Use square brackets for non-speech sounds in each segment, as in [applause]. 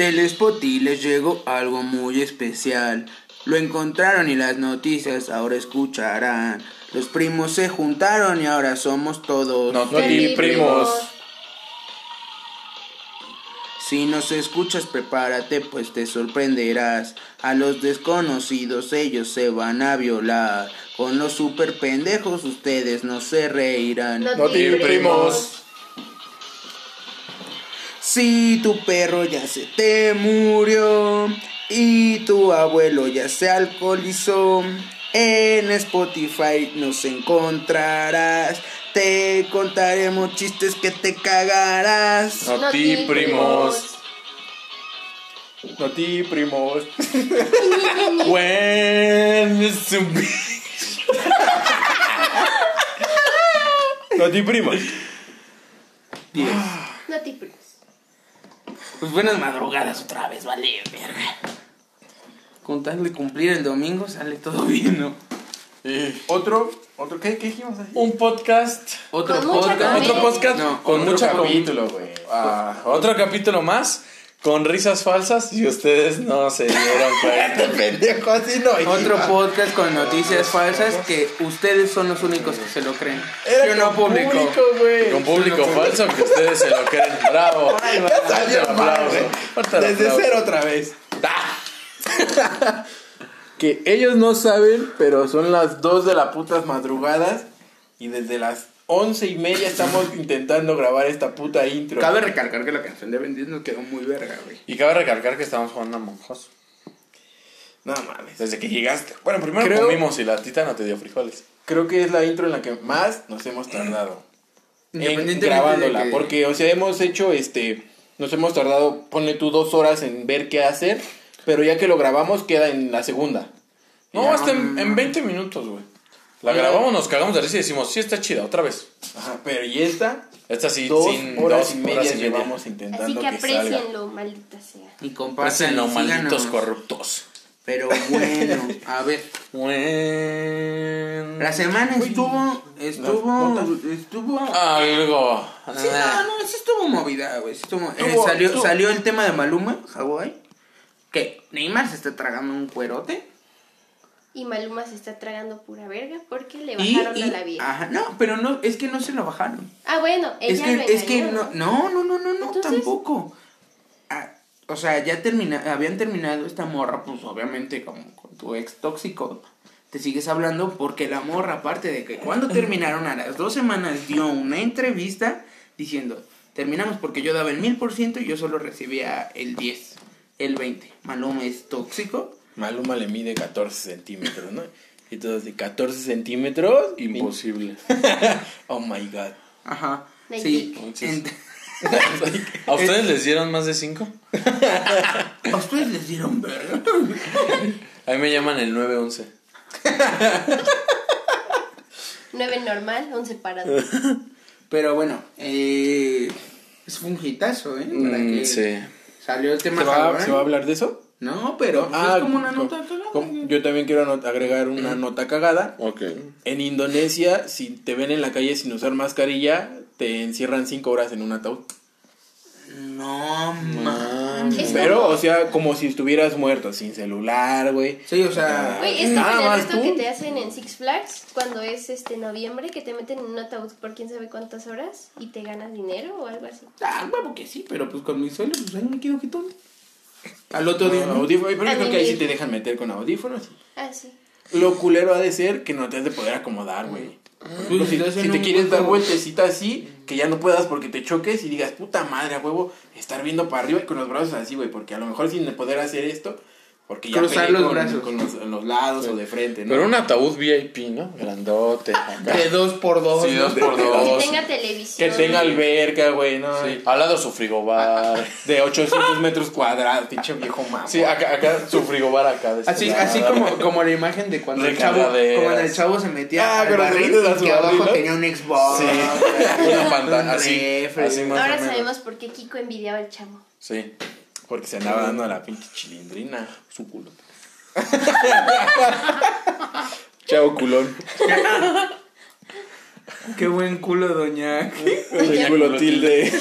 Del Spotty les llegó algo muy especial. Lo encontraron y las noticias ahora escucharán. Los primos se juntaron y ahora somos todos. No, y primos. Si nos escuchas, prepárate, pues te sorprenderás. A los desconocidos ellos se van a violar. Con los super pendejos ustedes no se reirán. No te primos. Si tu perro ya se te murió y tu abuelo ya se alcoholizó, en Spotify nos encontrarás. Te contaremos chistes que te cagarás. No ti, primos. No ti, primos. [laughs] When No [laughs] ti, primos. Diez. No te primos. Pues buenas madrugadas otra vez, vale, verga. Con tal de cumplir el domingo sale todo [laughs] bien, ¿no? Eh, Otro, otro, ¿qué, qué dijimos ahí? un podcast. Otro Con mucha podcast. Otro podcast No, con Otro mucha capítulo, güey. Ah, otro capítulo más con risas falsas y ustedes no se dieron [laughs] cuenta. pendejo, así no. Otro podcast con noticias falsas que ustedes son los únicos que se lo creen. Era Yo no con público. güey. Con público falso que ustedes se lo creen. Bravo. [laughs] Ya salió mal, güey. Desde cero otra vez. [laughs] que ellos no saben, pero son las 2 de la putas madrugadas. Y desde las once y media estamos intentando grabar esta puta intro. Cabe recalcar que la canción de Bendis nos quedó muy verga, güey. Y cabe recalcar que estamos jugando a Monjos. No mames. Desde que llegaste. Bueno, primero Creo- comimos y la tita no te dio frijoles. Creo que es la intro en la que más nos hemos tardado. en grabándola. de que- Porque, o sea, hemos hecho este. Nos hemos tardado, ponle tú dos horas en ver qué hacer. Pero ya que lo grabamos, queda en la segunda. No, Ya, hasta en, no, en no. 20 minutos, güey. La grabamos, nos cagamos de risa y decimos, sí está chida, otra vez. Ajá, pero y esta, Esta sí, dos sin horas dos y media horas y media. llevamos intentando Así que que, salga. aprecienlo, maldita sea. Y compartan Pásenlo, malditos corruptos. Pero bueno, a ver. Bueno. La semana estuvo. Estuvo. notas. Estuvo. Algo. Sí, no, no, sí estuvo movida, güey. sí estuvo- eh, Estuvo- salió, estuvo- salió el tema de Maluma, Hawái. Que Neymar se está tragando un cuerote. Y Maluma se está tragando pura verga porque le bajaron y- a la vieja. Ajá, no, pero no, es que no se lo bajaron. Ah, bueno, ella Es que, lo es que no, no, no, no, no, no, Entonces- tampoco. Ah, o sea, ya termina, habían terminado esta morra, pues obviamente como con tu ex tóxico, te sigues hablando porque la morra, aparte de que cuando terminaron a las dos semanas dio una entrevista diciendo, terminamos porque yo daba el mil por ciento y yo solo recibía el 10, el 20. Maluma es tóxico. Maluma le mide 14 centímetros, ¿no? Y todos de 14 centímetros. Imposible. [laughs] Oh my god. Ajá. Sí. [laughs] ¿A ustedes les dieron más de 5? [laughs] ¿A ustedes les dieron verga? A mí me llaman el 911. 9 normal, 11 parado. Pero bueno, eh, es un hitazo, ¿eh? Para Mm, que sí. Salió el tema ¿Se va. ¿Se va a hablar de eso? No, pero Ah, es como una nota cagada. Yo también quiero agregar una nota cagada. Ok. En Indonesia, si te ven en la calle sin usar mascarilla, te encierran 5 horas en un ataúd. No, mames. Es Pero, o sea, como si estuvieras muerto, sin celular, güey. Sí, o sea. Güey, es Nada esto tú. que te hacen en Six Flags cuando es este noviembre, que te meten en un ataúd por quién sabe cuántas horas y te ganas dinero o algo así. Ah, huevo que sí, pero pues con mi suelo, pues ahí me quedo quitón. Al otro día. ¿no? Audífonos, pero yo creo que ahí sí te dejan meter con audífonos. Ah, sí. Lo culero ha de ser que no te has de poder acomodar, güey. Ejemplo, si, si te quieres dar vueltecita así, que ya no puedas porque te choques y digas, puta madre, a huevo, estar viendo para arriba y con los brazos así, güey, porque a lo mejor sin poder hacer esto, porque ya Cruzar los con, brazos. con los, en los lados o de frente, ¿no? Pero un ataúd VIP, ¿no? Grandote. acá. De dos por dos. Sí, dos por Que dos. tenga Que televisión. tenga alberca, güey, ¿no? Sí. Al lado su frigobar. [laughs] De 800 metros cuadrados, pinche viejo mamá. Sí, acá, acá su frigobar acá. de este Así, así como, como la imagen de cuando el chavo, como el chavo se metía Ah, al barril y que abajo tenía un Xbox. Sí. [laughs] Una pantalla, así, así más Ahora sabemos por qué Kiko envidiaba al chavo. Sí. Porque se andaba dando a la pinche chilindrina. Su culo. [laughs] Chao, culón. Qué buen culo, doña. El culo tilde.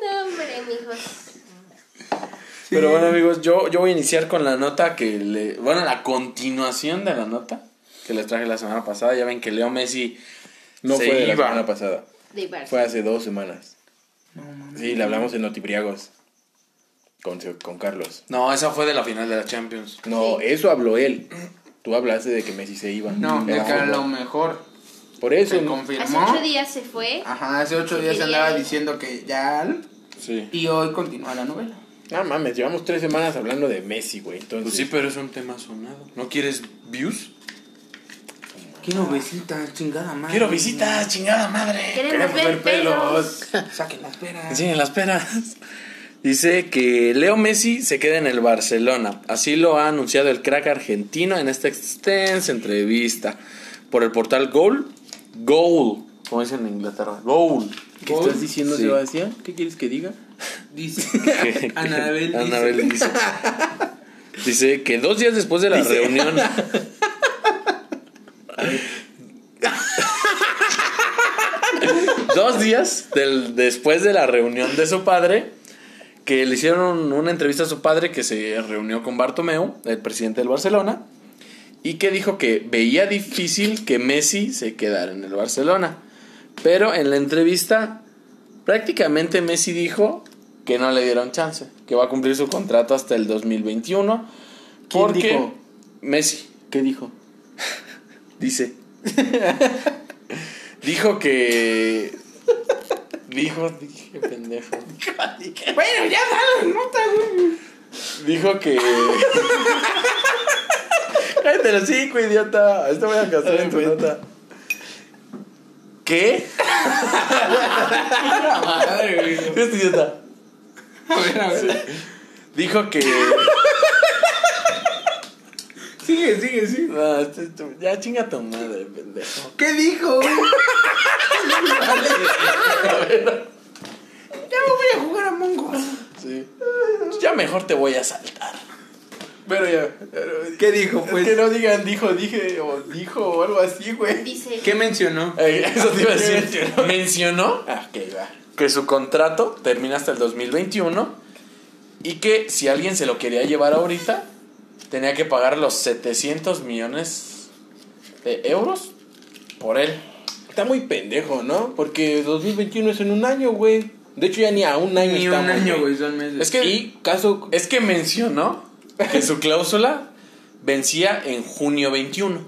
No, hombre. Pero bueno, amigos, yo, yo voy a iniciar con la nota que le. Bueno, la continuación de la nota que les traje la semana pasada. Ya ven que Leo Messi No se fue de la iba. semana pasada. De Barça. Fue hace dos semanas. No, mames. Sí, le hablamos en Notibriagos. Con, con Carlos. No, esa fue de la final de la Champions. No, Sí. eso habló él. Tú hablaste de que Messi se iba. No, de que a lo mejor Por eso. se ¿no? Hace confirmó. ocho días se fue. Ajá, hace ocho días quería andaba diciendo que ya. Sí. Y hoy continúa la novela. No mames, llevamos tres semanas hablando de Messi, güey. Entonces, Pues sí, pero es un tema sonado. ¿No quieres views? Quiero visitas, chingada madre. Quiero visitas, chingada madre. Queremos ver pelos. [laughs] Saquen las peras. Sí, en las peras. Dice que Leo Messi se queda en el Barcelona. Así lo ha anunciado el crack argentino en esta extensa entrevista por el portal Goal. Goal, como dicen en Inglaterra. Goal. ¿qué estás diciendo, Sí. Sebastián? ¿Qué quieres que diga? Dice. [laughs] Que- [laughs] Anabel dice. Anabel dice. Dice que dos días después de la Dice. reunión. Dos días del- después de la reunión de su padre, que le hicieron una entrevista a su padre que se reunió con Bartomeu, el presidente del Barcelona, y que dijo que veía difícil que Messi se quedara en el Barcelona. Pero en la entrevista, prácticamente Messi dijo que no le dieron chance, que va a cumplir su contrato hasta el 2021. ¿Quién porque dijo? Messi ¿Qué dijo? [laughs] dice. [laughs] dijo que. Dijo, dije, pendejo. [laughs] Bueno, ya dale, nota, güey. Dijo que. Cállate los cinco, idiota. Esto voy a casar en tu nota. ¿Qué? [laughs] Madre, güey. Este idiota. A ver, a ver. Dijo que. Sigue, sigue, sigue. No, este- este- ya chinga tu madre, pendejo. ¿Qué dijo? [laughs] Ya me voy a jugar a Mongo. Sí. Ya mejor te voy a saltar. Pero ya. pero- ¿Qué dijo, pues? Es que no digan dijo, dije o dijo o algo así, güey. Dice. ¿Qué mencionó? Eh, Eso te iba a decir. Mencionó. Mencionó Ah, ok, va. que su contrato termina hasta el 2021 y que si alguien se lo quería llevar ahorita, tenía que pagar los 700 millones de euros por él. Está muy pendejo, ¿no? Porque 2021 es en un año, güey. De hecho, ya ni a un año Ni un estamos, año, güey, son meses. Es que- Y caso. Es que mencionó que su cláusula vencía en junio 21.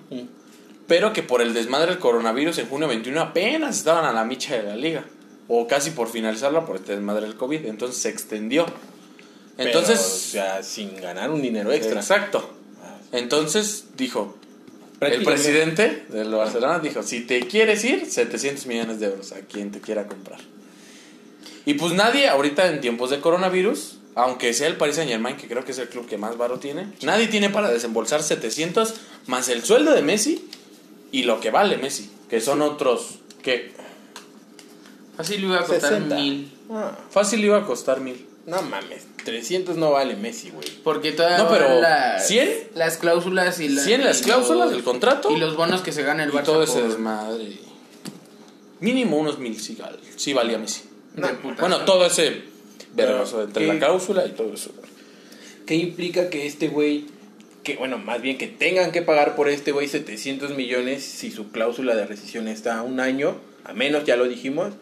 Pero que por el desmadre del coronavirus en junio 21 apenas estaban a la micha de la liga. O casi por finalizarla por este desmadre del COVID. Entonces se extendió. Entonces. pero, o sea, sin ganar un dinero extra. Exacto. Entonces dijo. El presidente del Barcelona dijo: Si te quieres ir, 700 millones de euros a quien te quiera comprar. Y pues nadie, ahorita en tiempos de coronavirus, aunque sea el Paris Saint Germain, que creo que es el club que más varo tiene, nadie tiene para desembolsar 700 más el sueldo de Messi y lo que vale Messi, que son otros que le iba a costar 60. mil. Ah, fácil iba a costar mil. no mames, 300 no vale Messi, güey. Porque todavía No, pero, van las, 100. las cláusulas y, la- 100 las cláusulas del contrato y los bonos que se gana el y Barça todo ese por- desmadre. Mínimo unos mil sí, val- sí valía Messi. Bueno, todo ese vergazo Pero, entre ¿qué? la cláusula y todo eso. ¿Qué implica que este güey, que bueno, más bien que tengan que pagar por este güey 700 millones si su cláusula de rescisión está a un año, a menos ya lo dijimos,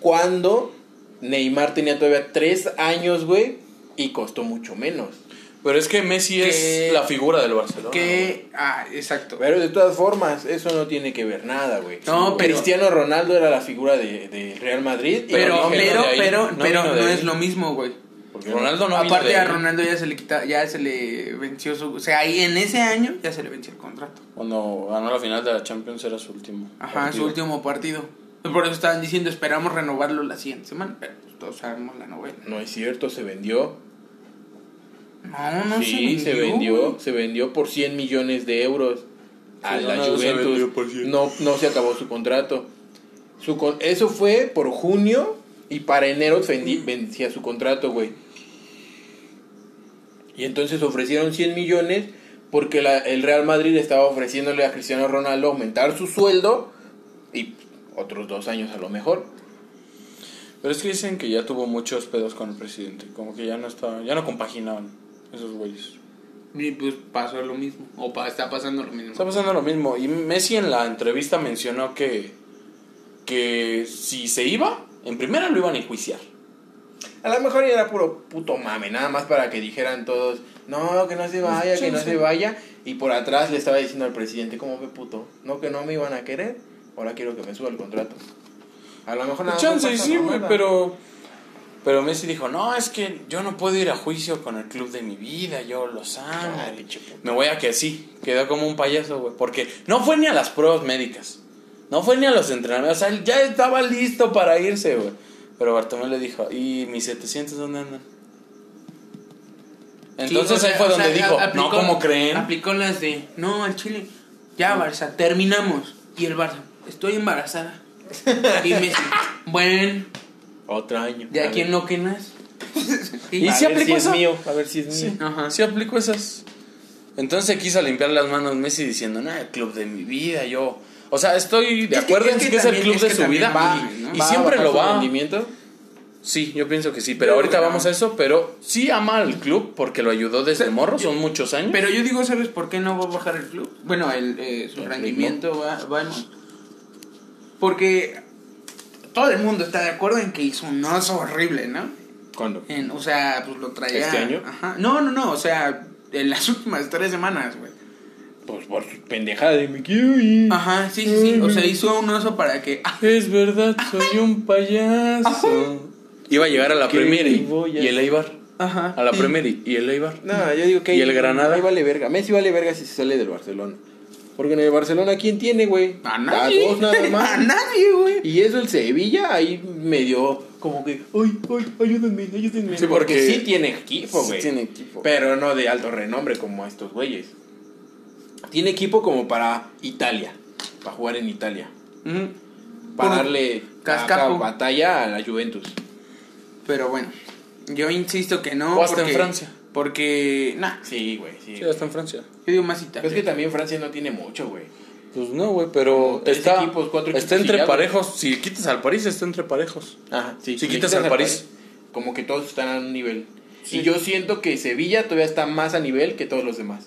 cuando Neymar tenía todavía tres años, güey, y costó mucho menos. Pero es que Messi Que- es la figura del Barcelona. Que, ah, exacto. Pero de todas formas, eso no tiene que ver nada, güey. No, pero- Cristiano Ronaldo era la figura de, de Real Madrid. y Pero, pero, ahí, pero, no pero no es lo mismo, güey. Porque Ronaldo no vino Aparte de a. Ronaldo ya se le quita, ya se le venció su, o sea, ahí en ese año ya se le venció el contrato. Cuando ganó la final de la Champions era su último. Ajá, partido. su último partido. Por eso estaban diciendo, esperamos renovarlo la siguiente semana, pero pues, todos sabemos la novela. No es cierto, se vendió. No, no sí, se se vendió. Se vendió por 100 millones de euros a Sí, la vendió Juventus. por 100. No, no se acabó su contrato. Su con- eso fue por junio y para enero vencía su contrato, güey. Y entonces ofrecieron 100 millones porque la- el Real Madrid estaba ofreciéndole a Cristiano Ronaldo aumentar su sueldo y otros dos años a lo mejor. Pero es que dicen que ya tuvo muchos pedos con el presidente. Como que ya no estaba, ya no compaginaban esos güeyes. Y pues pasó lo mismo. O pa- está pasando lo mismo. Está pasando lo mismo. Y Messi en la entrevista mencionó que, que si se iba, en primera lo iban a enjuiciar. A lo mejor era puro puto mame, nada más para que dijeran todos, no, que no se vaya, que no se vaya. Y por atrás le estaba diciendo al presidente, ¿cómo ve puto? No, que no me iban a querer, ahora quiero que me suba el contrato. A lo mejor nada Chance, esa sí, güey, pero... Pero Messi dijo, no, es que yo no puedo ir a juicio con el club de mi vida, yo los amo. Ay, pinche puto. Me voy a que sí, quedó como un payaso, güey. Porque no fue ni a las pruebas médicas. No fue ni a los entrenamientos. O sea, él ya estaba listo para irse, güey. Pero Bartomeu le dijo, ¿y mis 700 dónde andan? Entonces Sí, o ahí sea, fue donde sea, dijo, aplicó- no como creen. Aplicó las de, no, al Chile, ya Barça, terminamos. Y el Barça, estoy embarazada. Y Messi, bueno, Otro año. ¿de A a quién ver. lo quenas? Y A sí ver aplicó si es mío, a ver si es mío. Sí, Ajá. sí aplicó esas. Entonces quiso limpiar las manos Messi diciendo, no, el club de mi vida, yo... O sea, estoy de Es que- acuerdo es en que que es el club es de que su también vida. va, y- ¿no? y ¿Va siempre lo su va. rendimiento? Sí, yo pienso que sí, pero Yo ahorita que vamos no. a eso, pero sí ama al club porque lo ayudó desde morro, son muchos años. Pero yo digo, ¿sabes por qué no va a bajar el club? Bueno, el, eh, su El rendimiento va, va en- Porque todo el mundo está de acuerdo en que hizo un oso horrible, ¿no? ¿Cuándo? En, o sea, pues lo traía... ¿Este año? Ajá. No, no, no, o sea, en las últimas tres semanas, güey. Pues por su pendejada de me quiero ir. Ajá, sí, sí, sí. O sea, hizo un oso para que... ah, Es verdad, soy un payaso. Iba a llegar a la ¿Qué Premier y, voy a y el Eibar. Ajá. A la sí. Premier y, el Eibar. No, yo digo que ¿Y el Granada? ahí vale verga. Messi vale verga si se sale del Barcelona. Porque en el Barcelona, ¿quién tiene, güey? A nadie. dos nada [laughs] más. A nadie, güey. Y eso el Sevilla ahí medio como que, ay, ay, ayúdenme, ayúdenme. Sí, porque, porque sí tiene equipo, sí güey. tiene equipo. Pero no de alto renombre como estos güeyes. Tiene equipo como para Italia, para jugar en Italia. Para darle cascapo. acá batalla a la Juventus. Pero bueno, yo insisto que no. O hasta en Francia. Porque, nah, Sí, güey, sí. Sí, está en Francia. yo digo más Pero Italia. es que también Francia no tiene mucho, güey. Pues no, güey, pero tres está, equipos, cuatro está equipos y entre ya, parejos. Si quitas al París, está entre parejos. Ajá, sí. Si quitas al París. Como que todos están a un nivel. Sí. Y yo siento que Sevilla todavía está más a nivel que todos los demás.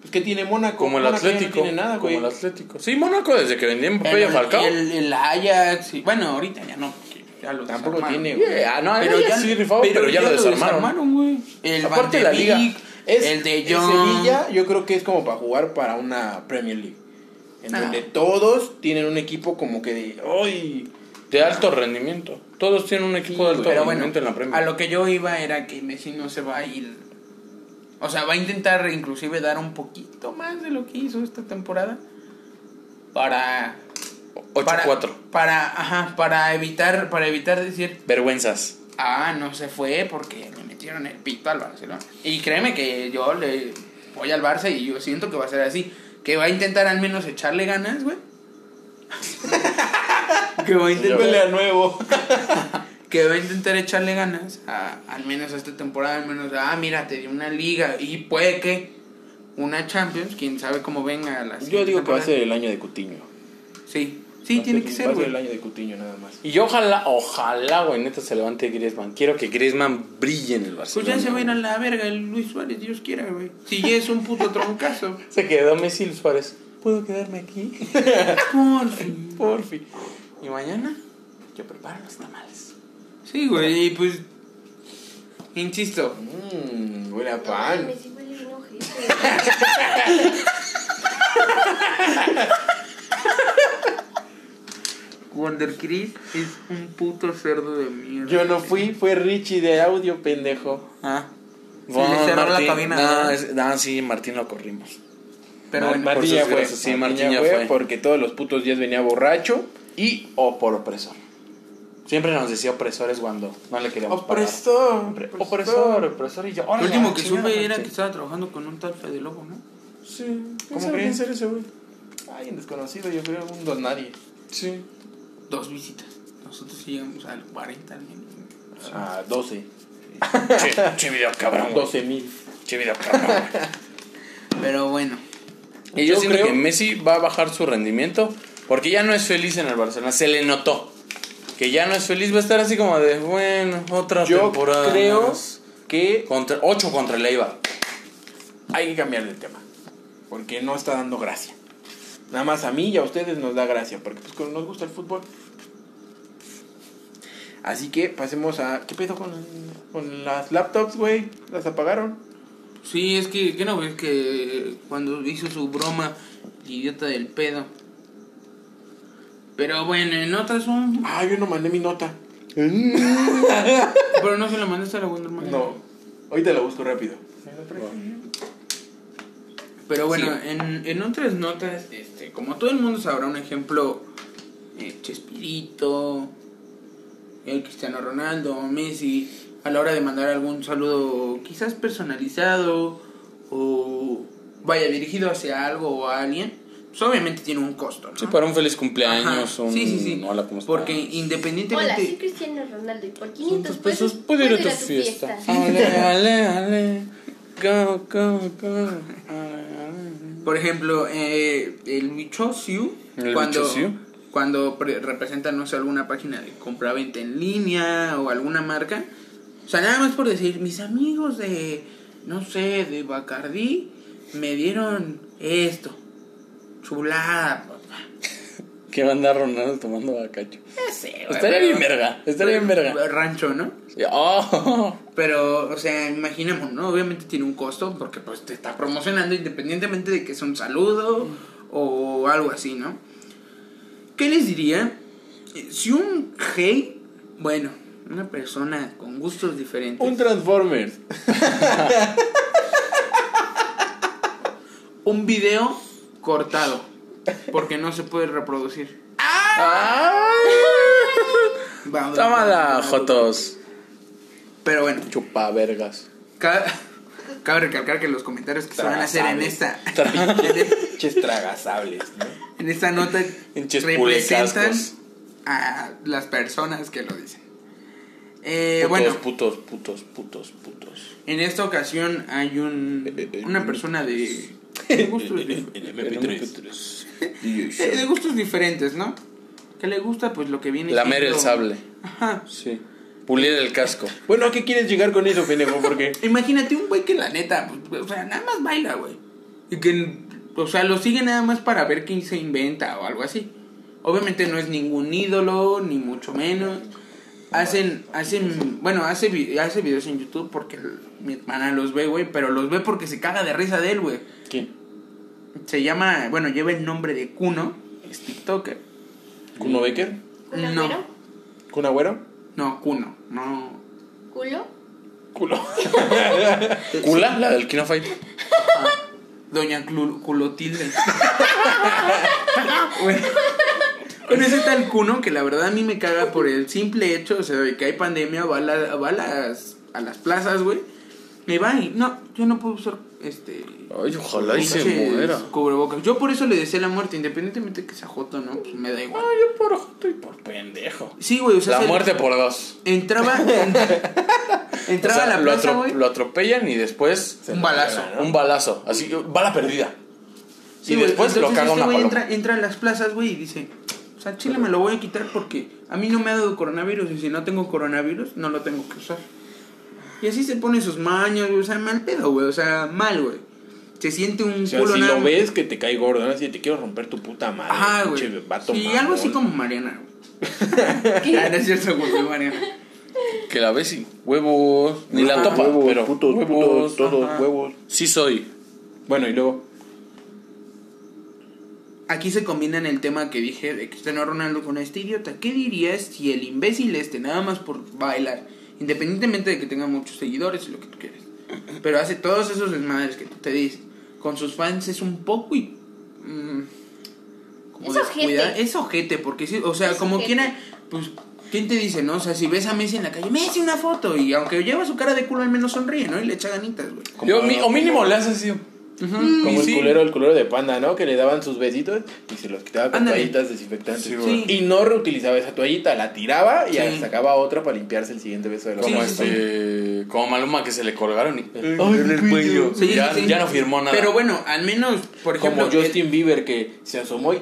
Pues que tiene Mónaco. Como el Mónaco Atlético. No tiene nada, como el Atlético. Sí, Mónaco, desde que vendían Mbappé y Falcao. el, el Ajax, y- bueno, ahorita ya no. Ya lo Tampoco desarmaron. tiene, güey. Yeah, ah, no, pero ya sí rifaba, pero, ya, lo desarmaron. güey. El Aparte Van la de liga. Es, el de el Jong. Sevilla, yo creo que es como para jugar para una Premier League. En Ah. donde todos tienen un equipo como que de. ¡Ay! De alto rendimiento. Todos tienen un equipo Sí, de alto Pero bueno, rendimiento en la Premier. a lo que yo iba era que Messi no se va a ir. O sea, va a intentar inclusive dar un poquito más de lo que hizo esta temporada. Para. 8-4. Para, para, ajá, para evitar, para evitar decir, Vergüenzas. ah, no se fue porque le metieron el pito al Barcelona. Y créeme que yo le voy al Barça y yo siento que va a ser así. Que va a intentar al menos echarle ganas, güey. [laughs] que va a intentar nuevo. [laughs] que va a intentar echarle ganas a, al menos a esta temporada, al menos, ah, mira, te dio una liga y puede que una Champions, quién sabe cómo venga a la Yo digo que va a ser el año de Cutiño. Sí, sí, tiene que ser, ser el güey. año de Cutiño nada más. Y yo ojalá, ojalá, güey, neta se levante Griezmann. Quiero que Griezmann brille en el Pues Barcelona. ya se va a ir a güey. la verga el Luis Suárez, Dios quiera, güey. Si ya es un puto troncazo. [laughs] Se quedó Messi y Suárez. ¿Puedo quedarme aquí? [laughs] [laughs] Por fin. Porfi. ¿Y mañana? Yo preparo los tamales. Sí, güey, y pues. Insisto, Mmm, huele a Ay, pan. me sigo bien ojete. Wonder Chris es un puto cerdo de mierda. Yo no fui, fue Richie de audio, pendejo. Ah. Sí, Bueno, le cerró la Martín- cabina. No, no, sí, Martín lo corrimos. Pero Mar- bueno, Martín por ya fue. sí, Martín Martín ya fue porque todos los putos días venía borracho. Y o por opresor. Siempre nos decía opresores cuando no le queríamos Opresor. pagar. Opresor, opresor. Y yo, Lo último a que supe era Martín. que estaba trabajando con un tal Fede Lobo, ¿no? Sí. ¿Cómo ¿Cómo creen? creen ser ese güey? Ay, un desconocido, yo creo, un don nadie. Sí. Dos visitas. Nosotros llegamos al 40 al menos. Ah, 12. Che, video cabrón, güey. 12 mil. Che video cabrón. Pero bueno. Y yo, Yo siento creo- que Messi va a bajar su rendimiento porque ya no es feliz en el Barcelona. Se le notó. que ya no es feliz, va a estar así como de, bueno, otra Yo temporada. creo más. que Contra, 8 contra el Eibar. hay que cambiar de tema. Porque no está dando gracia. Nada más a mí y a ustedes nos da gracia. Porque pues como nos gusta el fútbol. Así que pasemos a... ¿Qué pedo con, con las laptops, güey? ¿Las apagaron? Sí, es que, ¿qué no ves que cuando hizo su broma, el idiota del pedo? Pero bueno, en otras un... Ah, yo no mandé mi nota. [laughs] Pero no se la mandaste a la Wonder Man. No. Ahorita la busco rápido. Pero bueno, en, en otras notas, este, como todo el mundo sabrá, un ejemplo, eh, Chespirito, el Cristiano Ronaldo, Messi, a la hora de mandar algún saludo quizás personalizado o vaya dirigido hacia algo o a alguien, pues obviamente tiene un costo, ¿no? Sí, para un feliz cumpleaños, un Sí, sí, sí. hola, ¿cómo estás? Porque Hola, independientemente... soy Cristiano Ronaldo y por 500 pesos pesos puedo ir a tu fiesta. fiesta. Ale, ale, ale. Go, go, go. Ale, ale. Por ejemplo, eh, el Wichosiu, El cuando, cuando pre- representa, no sé, alguna página de compra-venta en línea o alguna marca, o sea, nada más por decir, mis amigos de, no sé, de Bacardí me dieron esto, chulada, ¿Qué va a andar Ronaldo tomando bacacho? No sé, güey, Estaría bien verga, estaría bien verga. Rancho, ¿no? Oh. Pero, o sea, imaginemos, ¿no? Obviamente tiene un costo porque pues te está promocionando independientemente de que es un saludo o algo así, ¿no? ¿Qué les diría? Si un hey, bueno, una persona con gustos diferentes, Un Transformers. [laughs] un video cortado, porque no se puede reproducir. Vamos, Tómala, vamos, Jotos. Pero bueno, Chupa vergas. ca- cabe recalcar que los comentarios que se van a hacer en esta Pinches [laughs] tragasables, ¿no? En esta nota Pinches representan a las personas que lo dicen. Eh, Putos, bueno, putos, putos, putos, putos. en esta ocasión hay un una persona de, de gustos, [laughs] dif- En MP3. [laughs] de gustos diferentes, ¿no? Que le gusta pues lo que viene Lamer el siendo- sable. Ajá. Sí. Pulir el casco. Bueno, ¿a qué quieres llegar con eso, pendejo? Porque [laughs] Imagínate un güey que la neta, pues, o sea, nada más baila, güey. Y que, o sea, lo sigue nada más para ver qué se inventa o algo así. Obviamente no es ningún ídolo, ni mucho menos. Hacen, hacen, bueno, hace, hace videos en YouTube porque el- mi hermana los ve, güey, pero los ve porque se caga de risa de él, güey. ¿Quién? Se llama, bueno, lleva el nombre de Kuno, es TikToker. ¿Kuno Becker? ¿Un No. ¿Kun Agüero? No, Kuno, no. ¿Culo? Culo. [laughs] ¿Cula? La del Kino Fight. Doña Clu- Culotilde. [laughs] bueno, bueno, ese tal Cuno que la verdad a mí me caga por el simple hecho, o sea, de que hay pandemia, va a, la- va a las, a las plazas, güey. Me va y, no, yo no puedo usar, este... Ay, ojalá y se muera. Cubrebocas. Yo por eso le deseo la muerte, independientemente de que sea joto, ¿no? Pues me da igual. Ay, yo por joto y por pendejo. Sí, güey, o sea... La se- muerte por dos. Entraba... [laughs] en- entraba O sea, a la lo, plaza, güey. lo atropellan y después Un balazo. un balazo. Así, bala perdida. Sí, y güey, después lo caga este una güey paloma. entra, entra a las plazas, güey, y dice, o sea, Chile me lo voy a quitar porque a mí no me ha dado coronavirus y si no tengo coronavirus, no lo tengo que usar. Y así se pone sus maños, güey, o sea, mal pedo, güey, o sea, mal, güey. Se siente un O sea, culo si nada lo ves que te cae gordo, ¿no? Así te quiero romper tu puta madre. Ajá, güey. vato Sí, mamón. algo así como Mariana, güey. [laughs] ah, no es cierto, güey, Mariana. Que la ves y huevos. Ni la topa, Huevos, pero putos, huevos. putos, todos ajá. huevos. Sí soy. Bueno, y luego. Aquí se combinan el tema que dije de Cristiano Ronaldo con este idiota. ¿Qué dirías si el imbécil este, nada más por bailar, independientemente de que tenga muchos seguidores y lo que tú quieras, pero hace todos esos desmadres que tú te dices, con sus fans es un poco y... mm, como Es ojete. Es ojete, porque sí, o sea, Es como ojete. quiera, pues... ¿Quién te dice, no? O sea, si ves a Messi en la calle, Messi una foto. Y aunque lleva su cara de culo, al menos sonríe, ¿no? Y le echa ganitas, güey. Yo, mi- o mínimo le haces así. Como Y el sí. culero, el culero de panda, ¿no? Que le daban sus besitos y se los quitaba con Ándale. toallitas desinfectantes. Sí. Y no reutilizaba esa toallita, la tiraba y sacaba otra para limpiarse el siguiente beso de la Como este. Como Maluma que se le colgaron y. Ay, en el cuello. Sí, ya, sí, sí. ya no firmó nada. Pero bueno, al menos, por ejemplo... Como Justin Bieber que se asomó y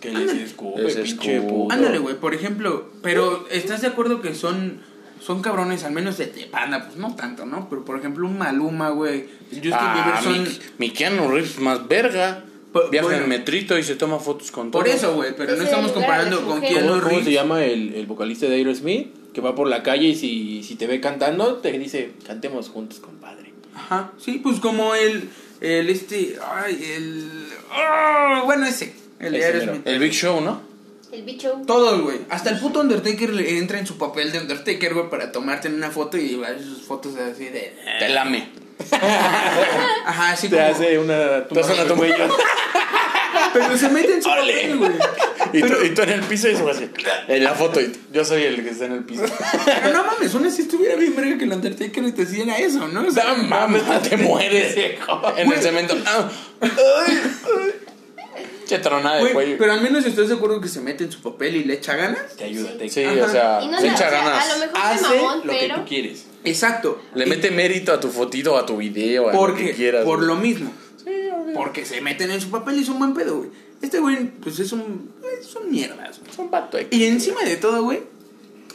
Que les escupe, pinche puto. Ándale, güey, por ejemplo, pero ¿estás de acuerdo que son son cabrones, al menos de, de banda, pues no tanto, ¿no? Pero por ejemplo, un Maluma, güey, Justin Ah, Bieber son mi, mi Keanu Reeves más verga. Po- Viaja bueno. en metrito y se toma fotos con todo. por eso, güey, pero no estamos comparando con. Keanu ¿Cómo, cómo se Reeves. llama el, el vocalista de Aerosmith? Que va por la calle y si, si te ve cantando, te dice, cantemos juntos, compadre. Ajá, sí, pues como el el este, ay, el ah, bueno, ese, el de. Aerosmith. El Big Show, ¿no? El bicho. Todos, güey. Hasta el puto Undertaker le entra en su papel de Undertaker, güey, para tomarte en una foto y va sus fotos así de. Te lame. [laughs] Ajá, así Te como. hace una Te hace una cuello. Pero se mete en su papel, güey. Y, tú, y tú en el piso y se va así. En la foto, y yo soy el que está en el piso. Pero no mames, aún así estuviera bien verga que el Undertaker le te hiciera eso, ¿no? O sea, No mames, te mueres [laughs] en el cemento. [laughs] Ah. Ay, ay. Tronada de cuello. pero al menos estás de acuerdo que se mete en su papel y le echa ganas. Te ayuda, te Sí, Ajá. o sea, Y no se le- echa o sea, ganas. A lo mejor Hace es mamón, lo que tú quieres. Exacto. Le Y- mete mérito a tu fotito, a tu video, a lo Porque, que quieras. por güey. lo mismo. Porque se meten en su papel y es un buen pedo, güey. Este güey, pues es un. Son mierdas, güey. Es un vato X. Y encima de todo, güey,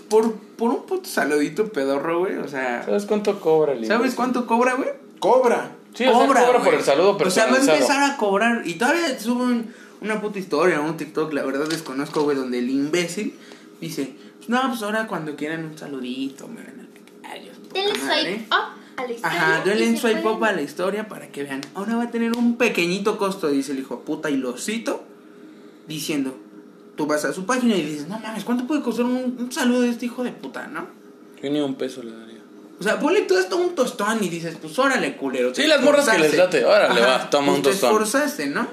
por, por un puto saludito pedorro, güey, o sea. ¿Sabes cuánto cobra el ¿Sabes cuánto cobra, güey? Cobra. Sí, o sea, cobra por el saludo O sea, va a personalizado. empezar a cobrar. Y todavía suben una puta historia, un TikTok, la verdad desconozco, güey, donde el imbécil dice: No, pues ahora cuando quieran un saludito, me ven a puta Denle madre". swipe up a la historia. Ajá, denle un swipe up a la historia para que vean. Ahora va a tener un pequeñito costo, dice el hijo de puta, y lo cito diciendo. Tú vas a su página y dices, no mames, ¿cuánto puede costar un, un saludo de este hijo de puta, no? Yo ni un peso le daría. O sea, ponle todo esto un tostón y dices, pues órale, culero. Sí, las morras que les late, órale, va, toma un pues tostón. Te esforzaste, ¿no?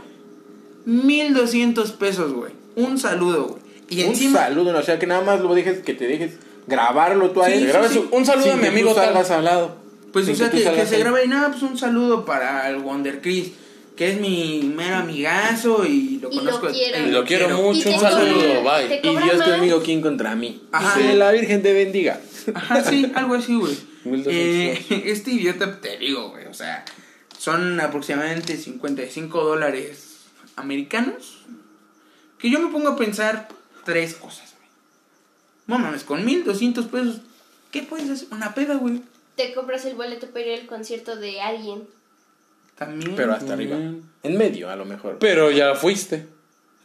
1200 pesos, güey. Un saludo, güey. Y un encima. saludo, ¿no? o sea que nada más lo dejes, que te dejes grabarlo tú ahí. sí, sí. un saludo Sin a mi amigo tal. al lado. Pues, Sin o sea, que, que se grabe, nada, pues un saludo para el Wonder Chris, que es mi mero amigazo y lo Y lo conozco. quiero. Y lo quiero Y mucho, un saludo, bye. Y Dios más. conmigo, ¿quién contra mí? Ajá. Que la Virgen te bendiga. Ajá, sí, algo así, güey. 1200 Eh, [laughs] este idiota, te digo, güey, o sea, son aproximadamente 55 dólares americanos. Que yo me pongo a pensar tres cosas, güey. No mames, con 1200 pesos, ¿qué puedes hacer? Una peda, güey. Te compras el boleto para ir al concierto de alguien. También. Pero hasta arriba. En medio, a lo mejor. Pero ya fuiste.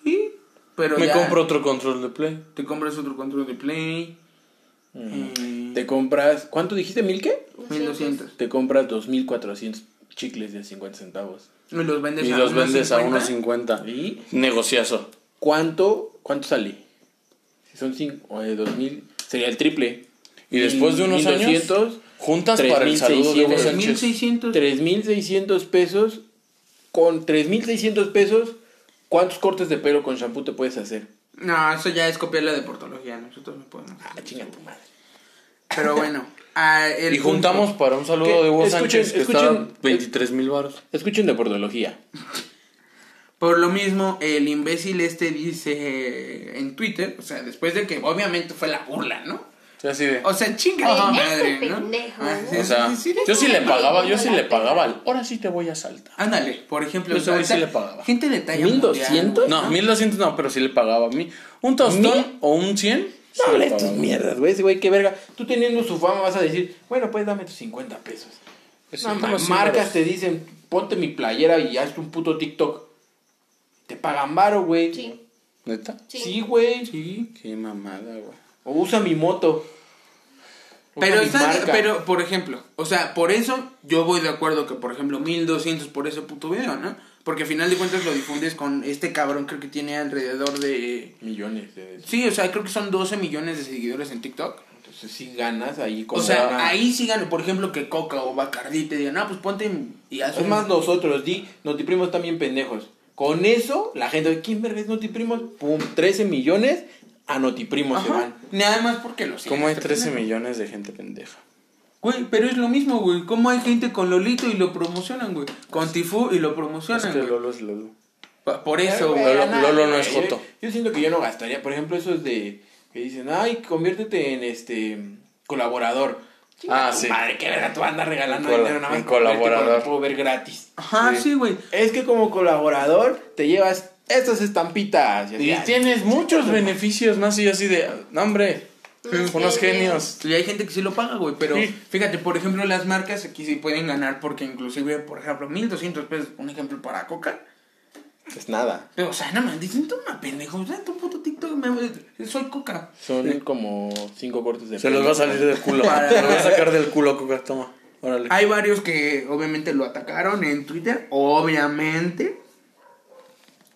Sí, pero Me ya compro otro control de play. Te compras otro control de play. eh, Te compras. ¿Cuánto dijiste? ¿Mil qué? 1200. Te compras 2400 chicles de 50 centavos. Y los vendes Y a los vendes a 1.50. 1.50. ¿Y Negociazo. cuánto, cuánto sale? Si son 5 o de 2000, sería el triple. Y después de unos años, 1200, juntas para el saludo de Hugo 3,600. Sánchez. 1600. 3600 pesos. Con 3600 pesos, ¿cuántos cortes de pelo con shampoo te puedes hacer? No, eso ya es copiar la deportología. Nosotros no podemos. Ah, chinga tu madre. Pero bueno. Ah, el Y juntamos punto. para un saludo ¿Qué? de Hugo Escuchen, Sánchez que está escuchen. 23 mil baros. Escuchen deportología. Por lo mismo, el imbécil este dice en Twitter, o sea, después de que obviamente fue la burla, ¿no? Sí, así de. O sea, chinga madre, Este ¿no? pendejo, Ah, O sea, sí, yo sí le pagaba, yo sí le pagaba al. Ahora sí te voy a saltar. Ándale, por ejemplo, sí ahorita, le pagaba. Gente de talla 1200? mundial, No, 1200 no, pero sí le pagaba a mí. Un tostón ¿Mil? o un 100. No le hables tus mierdas, güey. Ese güey, qué verga. Tú teniendo su fama vas a decir, bueno, pues dame tus 50 pesos. Es No, marcas te dicen, ponte mi playera y hazte un puto TikTok. Te pagan varo, güey. Sí. ¿Neta? Sí. Sí, güey. Sí. Qué mamada, güey. O usa mi moto. Usa Pero, mi está, marca. pero, por ejemplo, o sea, por eso yo voy de acuerdo que, por ejemplo, 1200 por ese puto video, ¿no? Porque al final de cuentas lo difundes con este cabrón, creo que tiene alrededor de. Millones de Sí, o sea, creo que son 12 millones de seguidores en TikTok. Entonces sí ganas ahí como O sea, una- ahí sí gano, por ejemplo, que Coca o Bacardi te digan, no, pues ponte y haz Es más nosotros, di, Notiprimos también pendejos. Con eso, la gente, ¿quién verga es Notiprimos? Pum, 13 millones a Notiprimos se van. Nada más porque lo ¿Cómo hay siguen 13 estrenando. millones de gente pendeja? Güey, pero es lo mismo, güey. ¿Cómo hay gente con Lolito y lo promocionan, güey? Con Tifú y lo Es promocionan, que güey. Lolo es Lolo. Por eso, güey. Lolo- Lolo no es joto. Yo, yo siento que yo no gastaría, por ejemplo, esos de que dicen, ay, conviértete en este colaborador. Chinga Ah, sí. Madre, qué verga, tú andas regalando En cola- dinero nada más colaborador. lo puedo ver gratis. Ajá, Sí. sí, güey. Es que como colaborador te llevas estas estampitas. Y, Y tienes muchos beneficios más y así de, no hombre, Unos unos genios. Y hay gente que sí lo paga, güey, pero Sí. fíjate, por ejemplo, las marcas aquí sí pueden ganar porque inclusive, por ejemplo, 1200 pesos, un ejemplo para Coca. Es nada. Pero, o sea, no me dicen, toma, pendejo, o sea, tu puto TikTok, me, soy Coca. Son como cinco cortes de Se los va a salir del culo. Se los va a sacar del culo, Coca, toma. Órale. Hay varios que obviamente lo atacaron en Twitter, obviamente.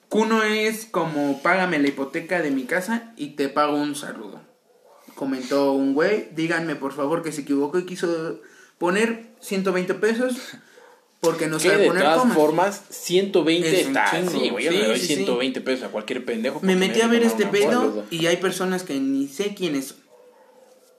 Uno es como págame la hipoteca de mi casa y te pago un saludo. Comentó un güey, díganme por favor que se equivocó y quiso poner 120 pesos porque no Que sabe de poner todas comas. formas, 120 Es un está. chingo. Sí, güey, yo Sí, le doy sí, sí. 120 pesos a cualquier pendejo. Me metí a ver este pedo y hay personas que ni sé quiénes son.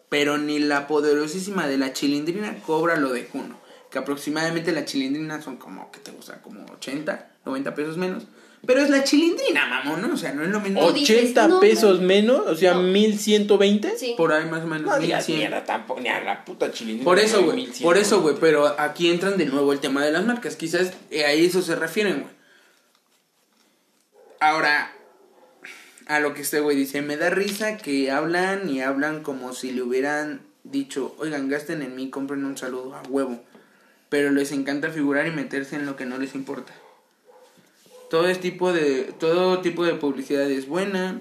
Pero ni la poderosísima de la chilindrina cobra lo de Cuno. Que aproximadamente la chilindrina son como, ¿qué te gusta? Como 80, 90 pesos menos. Pero es la chilindrina, mamón, ¿no? O sea, no es lo mismo. Tú dices, 80 no, pesos menos, o sea, No. 1120. Sí. Por ahí más o menos. No digas 1100. mierda tampoco, ni a la puta chilindrina. Por eso, güey. 1100, Por eso, güey. Pero aquí entran de nuevo el tema de las marcas. Quizás eh, a eso se refieren, güey. Ahora, a lo que este güey dice, me da risa que hablan y hablan como si le hubieran dicho, oigan, gasten en mí, compren un saludo a huevo. Pero les encanta figurar y meterse en lo que no les importa. Todo es tipo de, todo tipo de publicidad es buena.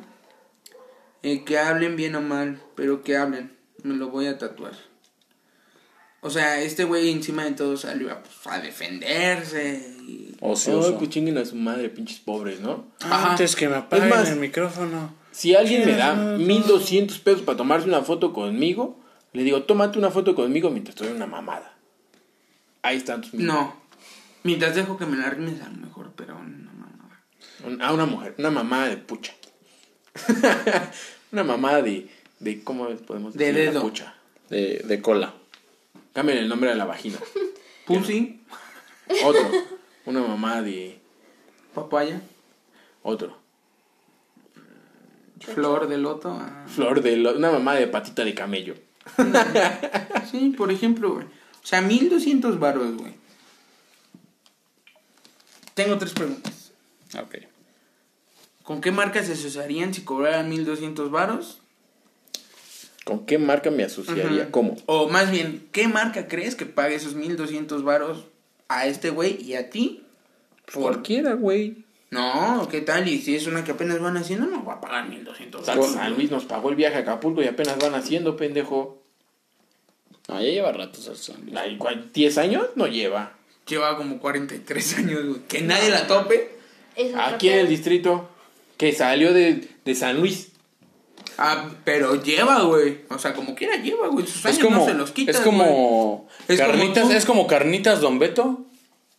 Eh, que hablen bien o mal, pero que hablen. Me lo voy a tatuar. O sea, este güey encima de todo salió a, pues, a defenderse. Y... Ocioso. Pues chinguen a su madre, pinches pobres, ¿no? Ajá. Antes que me apaguen más- el micrófono. Si alguien me da no. 1200 pesos para tomarse una foto conmigo, le digo, tómate una foto conmigo mientras estoy una mamada. Ahí están tus No. Mientras dejo que me la rimes a lo mejor, pero no. Un- A una mujer, una mamada de pucha. [laughs] una mamada de, de ¿cómo podemos De decir? dedo. Pucha. De, de cola. Cámbiale el nombre a la vagina. [laughs] Pussy, Otro. Una mamada de papaya, otro. flor de loto. ah. Flor de lo- una mamada de patita de camello. [laughs] Sí, por ejemplo, güey. O sea, 1200 baros, güey. Tengo tres preguntas. Ok. ¿Con qué marcas se asociarían si cobraran 1200 varos? ¿Con qué marca me asociaría? ¿Cómo? O más bien, ¿qué marca crees que pague esos 1200 varos a este güey y a ti? Por- Cualquiera, güey. No, ¿qué tal? Y si es una que apenas van haciendo, no va a pagar 1200 San, varos. San Luis nos pagó el viaje a Acapulco y apenas van haciendo, pendejo. No, ya lleva ratos. Ay, ¿cuál? ¿10 años? No lleva. Lleva como 43 años, güey. Que nadie la tope. Aquí en el distrito. Que salió de, de San Luis. Ah, pero lleva, güey. O sea, como quiera lleva, güey. Sus años Es como, no se los quitan, es como. Es carnitas, es como carnitas Don Beto.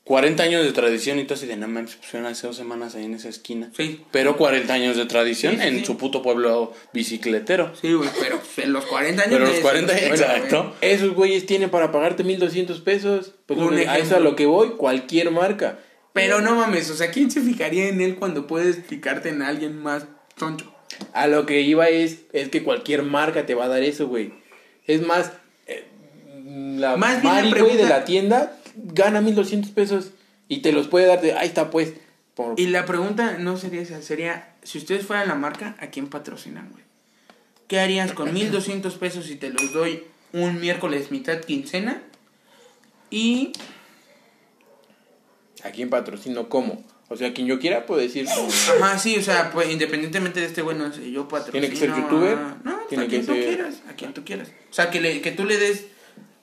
40 años de tradición y todo así de no mames, pusieron hace dos semanas ahí en esa esquina. Sí. Pero 40 años de tradición Sí, sí, en sí. su puto pueblo bicicletero. Sí, güey, pero en los 40 años. Pero los nadie 40 se los quita, exacto. Esos güeyes tienen para pagarte 1200 pesos. Pues Un a ejemplo. eso a lo que voy, cualquier marca. Pero no mames, o sea, ¿quién se fijaría en él cuando puedes fijarte en alguien más toncho? A lo que iba es, es que cualquier marca te va a dar eso, güey. Es más, eh, la Más Mari, güey, de la tienda gana 1200 pesos y te los puede dar de, ahí está pues. Por, Y la pregunta no sería esa, sería, si ustedes fueran la marca, ¿a quién patrocinan, güey? ¿Qué harías con 1200 pesos si te los doy un miércoles mitad quincena? Y ¿A quién patrocino? ¿Cómo? O sea, quien yo quiera puedo decir como, Ajá, sí, o sea, pues independientemente de este güey, no sé, yo patrocino. ¿Tiene que ser youtuber? a- No, ¿Tiene a quien que tú ser- quieras, a quien tú quieras. O sea, que, le, que tú le des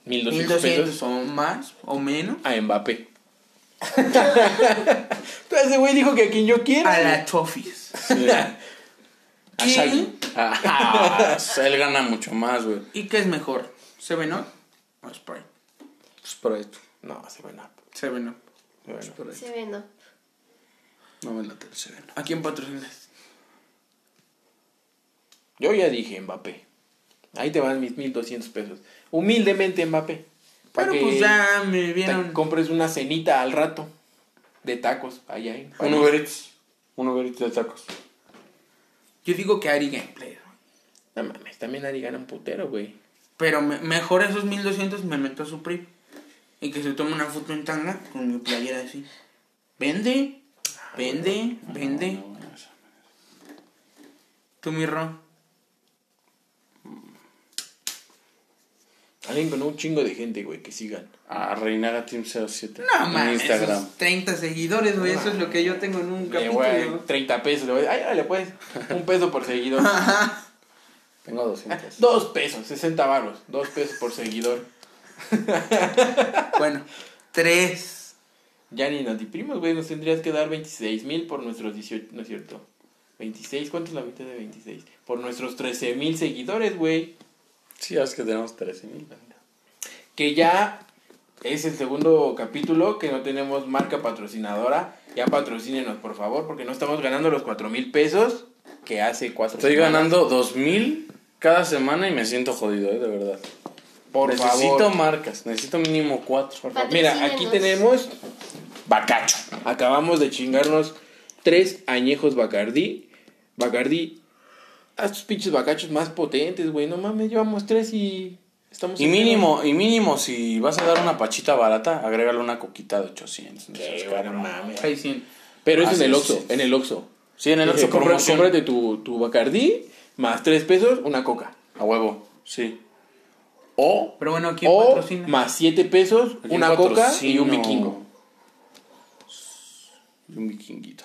1200 1200 pesos o más o menos a Mbappé. [laughs] Entonces ese güey dijo que a quien yo quiera. a la Chofis. [laughs] A ¿Qué? Shaggy. Ah, él gana mucho más, güey. ¿Y qué es mejor? ¿Seven Up o Sprite? Sprite. No, se van a. Seven Up. Bueno. Se ve, ¿no? No me late el Seven. ¿A quién patrocinas? Yo ya dije Mbappé. Ahí te van mis 1200 pesos. Humildemente Mbappé. Pero que pues ya me te vieron. compres una cenita al rato de tacos allá en Un. Uber Eats. Un Uber Eats de tacos. Yo digo que Ari Gameplay. No mames, también Ari gana un putero, güey. Pero me- mejor esos 1200 me meto a su PRI. Y que se tome una foto en tanga con mi playera así. ¿Vende? Vende, vende. No, esa- Tú, mi Ro. Alguien con un chingo de gente, güey, que sigan. A Reinaga Team 07. No, Instagram. esos 30 seguidores, güey. Eso es lo que yo tengo en un Le a- capítulo. 30 pesos. Le voy a ay, dale, pues. Un peso por seguidor. [laughs] Tengo 200. Dos pesos, 60 varos. Dos pesos por seguidor. [laughs] Bueno, 3. Ya ni nos deprimos, güey. Nos tendrías que dar 26 mil por nuestros 18. No es cierto. 26, ¿cuánto es la mitad de 26? Por nuestros 13 mil seguidores, güey. Sí, es que tenemos 13 mil. Que ya es el segundo capítulo que no tenemos marca patrocinadora. Ya patrocínenos, por favor, porque no estamos ganando los 4 mil pesos que hace cuatro Estoy semanas. ganando 2000 cada semana y me siento jodido, eh, de verdad. Por necesito favor. marcas, necesito mínimo 4. Por favor. Mira, aquí tenemos Bacacho. Acabamos de chingarnos tres añejos Bacardí. Bacardí, haz tus pinches bacachos más potentes, güey. No mames, llevamos tres y estamos... Y mínimo, y mínimo, si vas a dar una pachita barata, agrégale una coquita de 800. no Sí, seas güey, no cabrón. mames. 600. Pero es Ah, en el Oxxo, sí. en el Oxxo. Sí, en el Dice, Oxxo. Cómprate tu, tu Bacardí, más tres pesos, una coca. A huevo, sí. O, Pero bueno, ¿quién O patrocina? más siete pesos, ¿quién una coca y un vikingo. Y un vikinguito.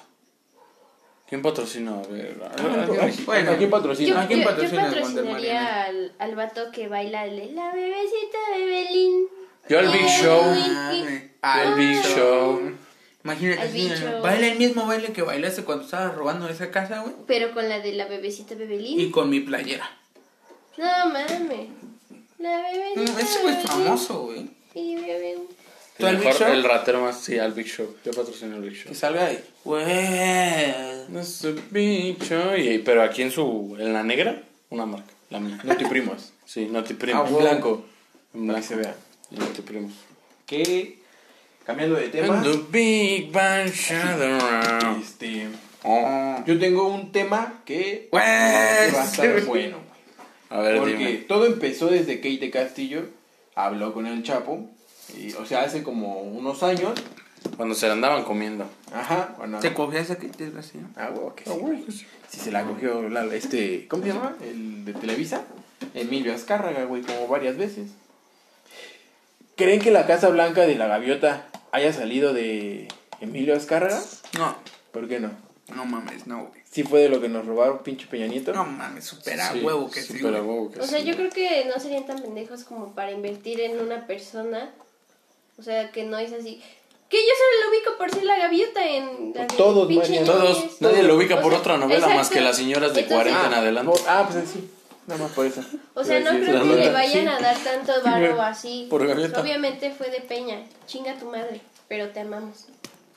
¿Quién patrocina? A ver. a- Ah, a- a- Bueno. ¿A quién Yo, patrocina? ¿A quién yo- yo patrocina el Wonder patrocinaría al, al vato que baila el de la bebecita de Belín. Yo al Big Show. Mames. Al Big Show. Imagínate, Al Show. baila el mismo baile que bailaste cuando estabas robando en esa casa, güey. Pero con la de la bebecita de Belín. Y con mi playera. No mames. La Mm, bebecita Ese güey es famoso, güey. Y bebé. ¿Tú El, Big mejor- Show? el ratero más, sí, al Big Show. Yo patrocino al Big Show. Que salga ahí. Güey. Es el Big Show. Y, pero aquí en su, en la negra, una marca, la mía. No te primos. [laughs] Sí, no te Ah, primos. En blanco. En blanco. que se vea. No te primos. Que, cambiando de tema, the Big Bang Shadow. este, Oh. yo tengo un tema que Güey. va a estar [laughs] bueno. A ver, Porque dime. todo empezó desde que Ite Castillo habló con el Chapo. Y, o sea, hace como unos años. Cuando se la andaban comiendo. Ajá. Cuando, ¿Te cogías a qué desgraciado? Ah, huevo, que sí. Sí, se la cogió la- este. ¿Cómo se llama? El de Televisa. Emilio Azcárraga, güey, como varias veces. ¿Creen que la Casa Blanca de la Gaviota haya salido de Emilio Azcárraga? No, ¿Por qué no? no mames, no, güey. ¿Sí fue de lo que nos robaron, pinche Peña Nieto? No mames, supera Sí, huevo que sí. supera güey. huevo que O sea, sí. yo creo que no serían tan pendejos como para invertir en una persona. O sea, que no es así. Que yo solo lo ubico por ser la gaviota en la de Todos, pinche Todos, nadie lo ubica O por sea, otra novela más que las señoras de Entonces, 40 en adelante. ah, pues sí. Nada más por eso. O sea, no Sí, creo que le vayan sí. a dar tanto varo [laughs] así. Por gaviota. Obviamente fue de Peña. Chinga tu madre. Pero te amamos.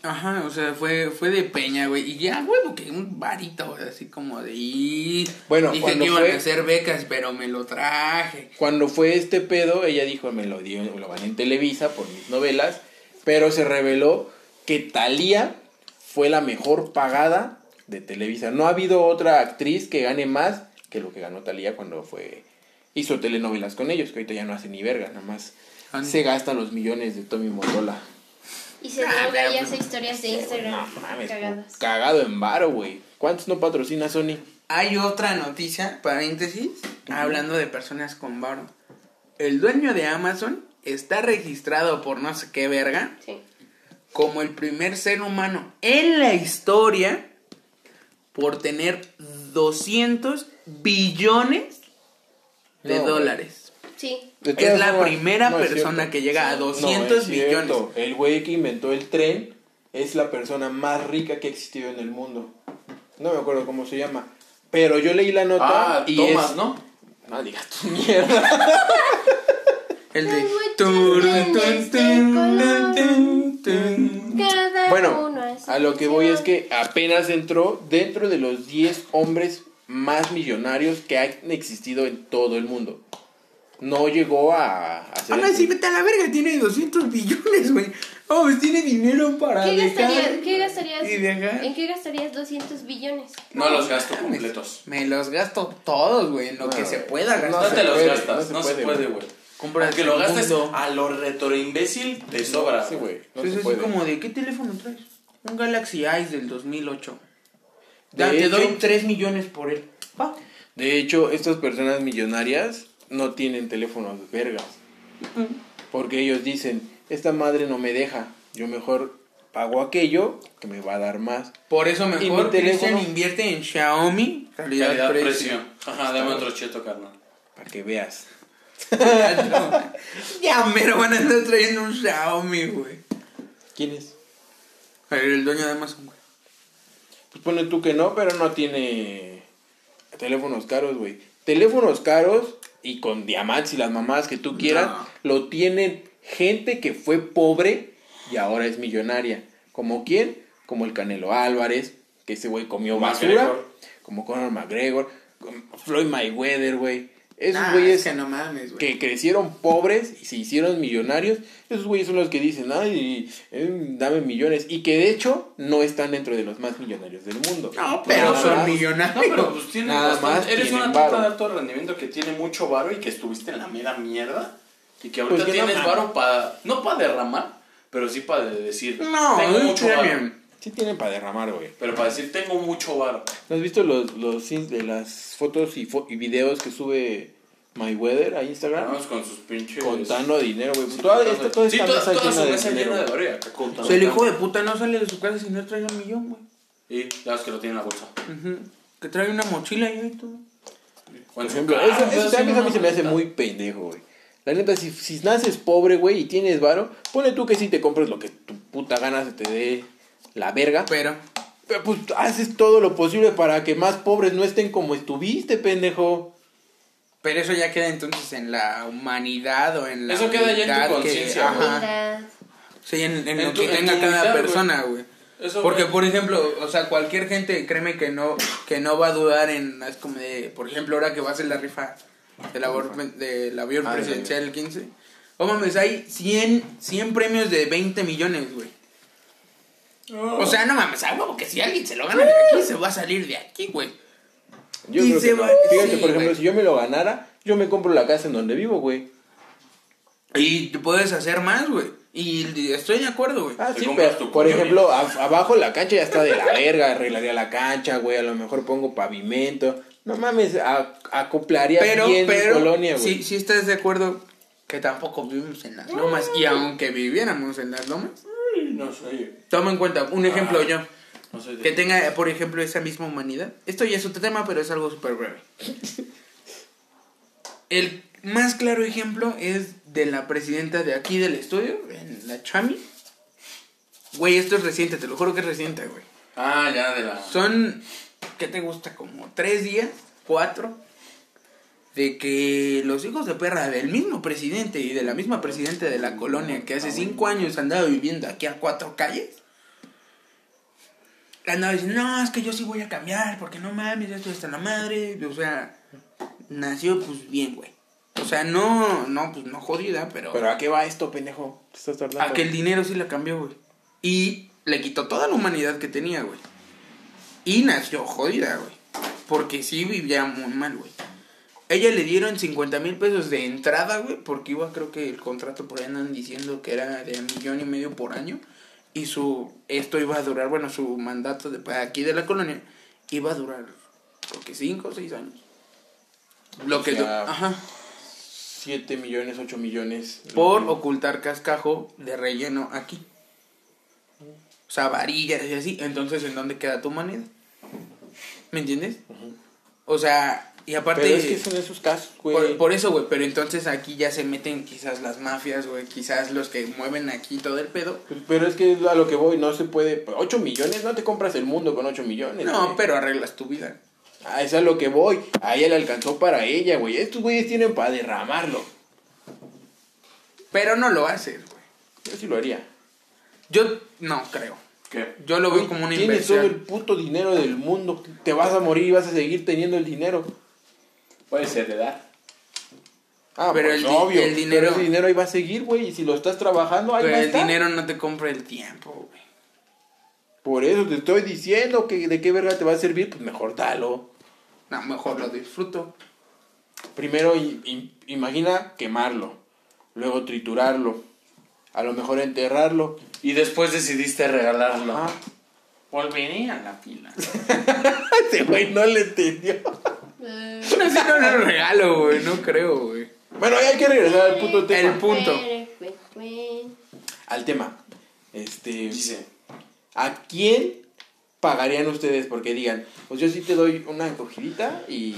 Ajá, o sea, fue, fue de peña, güey. Y ya, huevo, que un varito, güey, así como de. "Y, Bueno, dije cuando que iban fue- a hacer becas, pero me lo traje. Cuando fue este pedo, ella dijo, me lo dio, lo van en Televisa por mis novelas, pero se reveló que Thalía fue la mejor pagada de Televisa. No ha habido otra actriz que gane más que lo que ganó Thalía cuando fue hizo telenovelas con ellos, que ahorita ya no hace ni verga, nada más Ah, se gasta los millones de Tommy Mottola. Y se Ah, droga pero y pues, hace historias de Instagram No mames, cagadas. cagado en varo, güey. ¿Cuántos no patrocina Sony? Hay otra noticia, paréntesis, hablando de personas con varo. El dueño de Amazon está registrado por no sé qué verga Sí. como el primer ser humano en la historia por tener 200 billones de No, dólares. Sí. Es la formas, primera no persona que llega a Sí. 200 No, es billones. cierto. El güey que inventó el tren es la persona más rica que ha existido en el mundo. No me acuerdo cómo se llama. Pero yo leí la nota Ah, y Tomás, es... ¿no? No digas tu mierda. [laughs] El de... Bueno, a lo que voy es que apenas entró dentro de los 10 hombres más millonarios que han existido en todo el mundo. No llegó a, a ser... Ahora sí, vete a la verga, tiene 200 billones, güey. Oh, pues tiene dinero para ¿Qué viajar gastarías, ¿Qué gastarías? y viajar. ¿En qué gastarías 200 billones? No los gasto completos. Me los gasto todos, güey, en lo que No, se pueda No No gastar. se te los puede, gastas, no se puede, güey. Compras Aunque lo el gastes a lo retro imbécil, te sobra. Sí, güey. No Entonces se es puede. como de, ¿qué teléfono traes? Un Galaxy Ice del 2008. De Ya, te hecho- doy 3 millones por él. Pa. De hecho, estas personas millonarias no tienen teléfonos vergas. Porque ellos dicen, esta madre no me deja. Yo mejor pago aquello que me va a dar más. Por eso mejor teléfono? invierte en Xiaomi. Calidad, Calidad, precio. precio. Ajá, dame otro cheto, carnal. Para que veas. [laughs] ya mero van a estar trayendo un Xiaomi, güey. ¿Quién es? El dueño de Amazon, güey. Pues pone tú que no, pero no tiene teléfonos caros, güey. Teléfonos caros y con diamantes y las mamadas que tú quieras, No. lo tienen gente que fue pobre y ahora es millonaria. ¿Como quién? Como el Canelo Álvarez, que ese güey comió basura. McGregor. Como Conor McGregor, Floyd Mayweather, güey. Esos güeyes es que no mames, güey. que crecieron pobres y se hicieron millonarios, esos güeyes son los que dicen, ay, eh, dame millones. Y que de hecho no están dentro de los más millonarios del mundo. No, pero Nada son más. millonarios. No, pero pues tienes Nada bastante- más Eres tienen una varo. de alto rendimiento que tiene mucho varo y que estuviste en la mera mierda. Y que ahorita Pues que no tienes varo para. No para derramar, pero sí para decir. No, tengo mucho varo. bien. Sí tienen para derramar, güey. Pero para decir, tengo mucho varo. ¿No has visto los, los las fotos y, fo- y videos que sube Mayweather a Instagram? Vamos con sus pinches. Contando dinero, güey. Sí, toda esta, toda sí, esta toda, mesa toda llena mesa de dinero. llena de contando. O sea, el hijo de puta no sale de su casa si no trae un millón, güey. Y ya ves que lo tiene en la bolsa. Que trae una mochila y ahí todo. Por ejemplo, eso, eso también a mí se me hace muy pendejo, güey. La neta, si, si naces pobre, güey, y tienes varo, pone tú que sí te compres lo que tu puta gana se te dé la verga. Pero, Pero pues haces todo lo posible para que más pobres no estén como estuviste, pendejo. Pero eso ya queda entonces en la humanidad o en la. Eso queda ya en tu conciencia, güey. Sí, en, en En lo tu- que en tenga cada persona, güey. Porque, por ejemplo, o sea, cualquier gente, créeme que no, que no va a dudar en, es como de, por ejemplo, ahora que va a ser la rifa del, abor- del avión Ah, presidencial el 15. Oh mames, hay 100, 100 premios de 20 millones, güey. O sea, no mames, a huevo que si alguien se lo gana de aquí, se va a salir de aquí, güey. Yo Y creo se que no. Fíjate, sí, por ejemplo, güey. si yo me lo ganara, yo me compro la casa en donde vivo, güey. Y tú puedes hacer más, güey. Y estoy de acuerdo, güey. Ah, Te sí, pero, tu por ejemplo, a- abajo la cancha ya está de la verga, arreglaría la cancha, güey, a lo mejor pongo pavimento. No mames, a- acoplaría Pero, bien mi pero, colonia, güey. sí, sí estás de acuerdo que tampoco vivimos en las lomas. Y aunque viviéramos en las lomas, Ay, No sé. toma en cuenta, un ejemplo Ah. yo. Que tenga, por ejemplo, esa misma humanidad. Esto ya es otro tema, pero es algo súper breve. El más claro ejemplo es de la presidenta de aquí del estudio, en la Chami. Güey, esto es reciente, te lo juro que es reciente, güey. Ah, ya de la. Son, ¿qué te gusta? Como tres días, cuatro, de que los hijos de perra del mismo presidente y de la misma presidenta de la colonia que hace cinco años andaba viviendo aquí a cuatro calles, andaba diciendo, no, es que yo sí voy a cambiar, porque no mames, ya estoy hasta la madre, o sea, nació pues bien, güey. O sea, no, no, pues no jodida, pero... Pero ¿a qué va esto, pendejo? Te estás tardando. A que el dinero sí la cambió, güey. Y le quitó toda la humanidad que tenía, güey. Y nació jodida, güey. Porque sí vivía muy mal, güey. Ella le dieron 50 mil pesos de entrada, güey. Porque iba, creo que el contrato por ahí andan diciendo que era de millón y medio por año. Y su, esto iba a durar, bueno, su mandato de aquí de la colonia iba a durar, creo que 5 o 6 años. Lo O que... sea, Ajá. 7 millones, 8 millones. por ocultar cascajo de relleno aquí. O sea, varillas y así. Entonces, ¿en dónde queda tu moneda? ¿Me entiendes? O sea, y aparte... Pero es que son esos casos, güey. por, por eso, güey, pero entonces aquí ya se meten quizás las mafias, güey, quizás los que mueven aquí todo el pedo. Pues, Pero es que a lo que voy, no se puede. 8 millones, no te compras el mundo con 8 millones. No, güey. pero arreglas tu vida. Ah, eso es a lo que voy. A ella le alcanzó para ella, güey. Estos güeyes tienen para derramarlo. Pero no lo haces, güey. Yo sí lo haría. Yo no creo. ¿Qué? Yo lo veo como una Tienes todo el puto dinero del mundo. Te vas a morir y vas a seguir teniendo el dinero. Puedes heredar. Ah, Pero pues, el obvio. el dinero- Pero ese dinero ahí va a seguir, güey. Y si lo estás trabajando, ahí Pero va a el estar. dinero no te compra el tiempo, güey. Por eso te estoy diciendo que de qué verga te va a servir. Pues mejor dalo. No, mejor lo disfruto. Primero, imagina quemarlo. Luego triturarlo. a lo mejor enterrarlo. Y después decidiste regalarlo. Ajá. Volveré a la fila. [laughs] Este güey no le entendió. Eh, No no lo regalo, güey. No creo, güey. Bueno, ya hay que regresar al puto tema. El punto. Al tema. Este. Dice. ¿A quién pagarían ustedes? Porque digan, pues yo sí te doy una encogidita y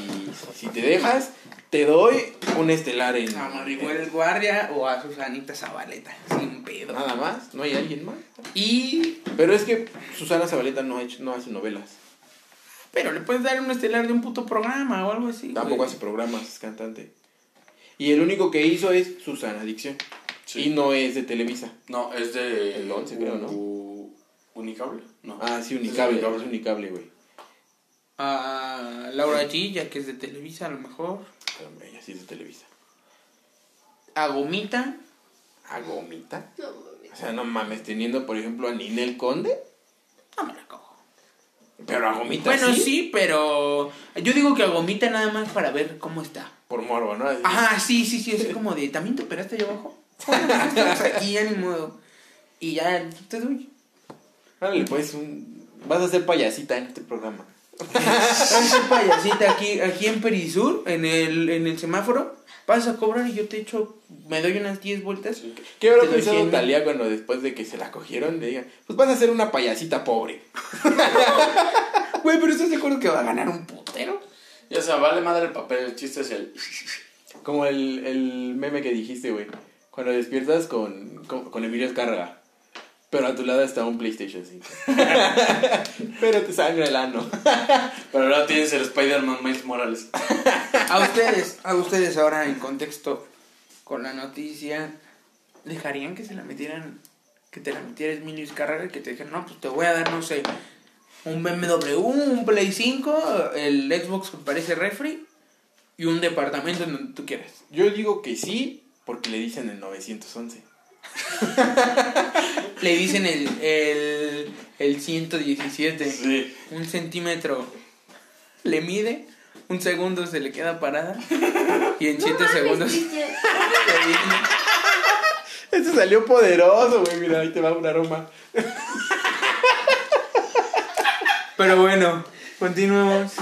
si te dejas, te doy un estelar en. A Maribel Guardia o a Susanita Zabaleta. Sin pedo. Nada más, no hay alguien más. Y. Pero es que Susana Zabaleta no, ha hecho, no hace novelas. Pero le puedes dar un estelar de un puto programa o algo así. Tampoco güey. hace programas, es cantante. Y el único que hizo es Susana Adicción. Sí. Y no es de Televisa. No, es de. El 11 creo, ¿no? U- Unicable. No. Ah, sí, Unicable. Es Unicable, güey. A Laura G, ya que es de Televisa a lo mejor. Pero ella sí es de Televisa. A Gomita. ¿A Gomita? No. O sea, no mames, teniendo por ejemplo a Ninel Conde. No me la cojo. Pero a Gomita Bueno, sí. sí, pero. Yo digo que a Gomita nada más para ver cómo está. Por morbo, ¿no? Ajá, sí, sí, sí. Es como de. ¿También te operaste allá abajo? [laughs] [laughs] Aquí, ya ni modo. Y ya te doy. Órale, pues, un... vas a ser payasita en este programa. [laughs] Vamos a payasita aquí, aquí en Perisur, en el, en el semáforo. Vas a cobrar y yo te echo. Me doy unas 10 vueltas. ¿Qué habrá pensado 100 mil. Talía cuando después de que se la cogieron le digan, pues vas a ser una payasita pobre? [laughs] Güey, pero ¿estás de acuerdo que va a ganar un putero? Ya sea, vale madre el papel. El chiste es el. Como el, el meme que dijiste, güey. Cuando despiertas con, con, con Emilio Escárraga. Pero a tu lado está un PlayStation 5. [laughs] pero te sangra el ano. [laughs] Pero ahora tienes el Spider-Man Miles Morales. [laughs] A ustedes, a ustedes ahora en contexto con la noticia, ¿dejarían que se la metieran, que te la metieras Emilio Escarraga y que te dijeran, no, pues te voy a dar, no sé, un BMW, un Play 5, el Xbox que parece refri y un departamento en donde tú quieras? Yo digo que sí, porque le dicen el 911. [laughs] Le dicen el, el, el 117, Sí. un centímetro le mide, un segundo se le queda parada y en 7 segundos. [laughs] Este salió poderoso, güey. Mira, ahí te va un aroma. Pero bueno, continuemos.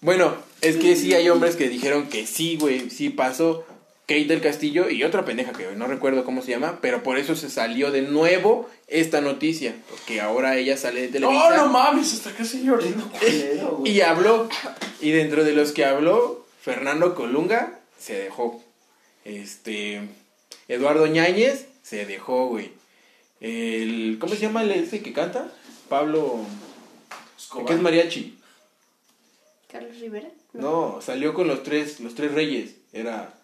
Bueno, es que sí hay hombres que dijeron que sí, güey, sí pasó. Kate del Castillo y otra pendeja que no recuerdo cómo se llama, pero por eso se salió de nuevo esta noticia, porque ahora ella sale de Televisa. Oh, no mames, hasta casi llorando. Y habló. Y dentro de los que habló, Fernando Colunga se dejó. Este. Eduardo Ñáñez se dejó, güey. El. ¿Cómo se llama el ese que canta? Pablo. Escobar. Que es mariachi. Carlos Rivera. No, salió con los tres, los tres reyes. Era.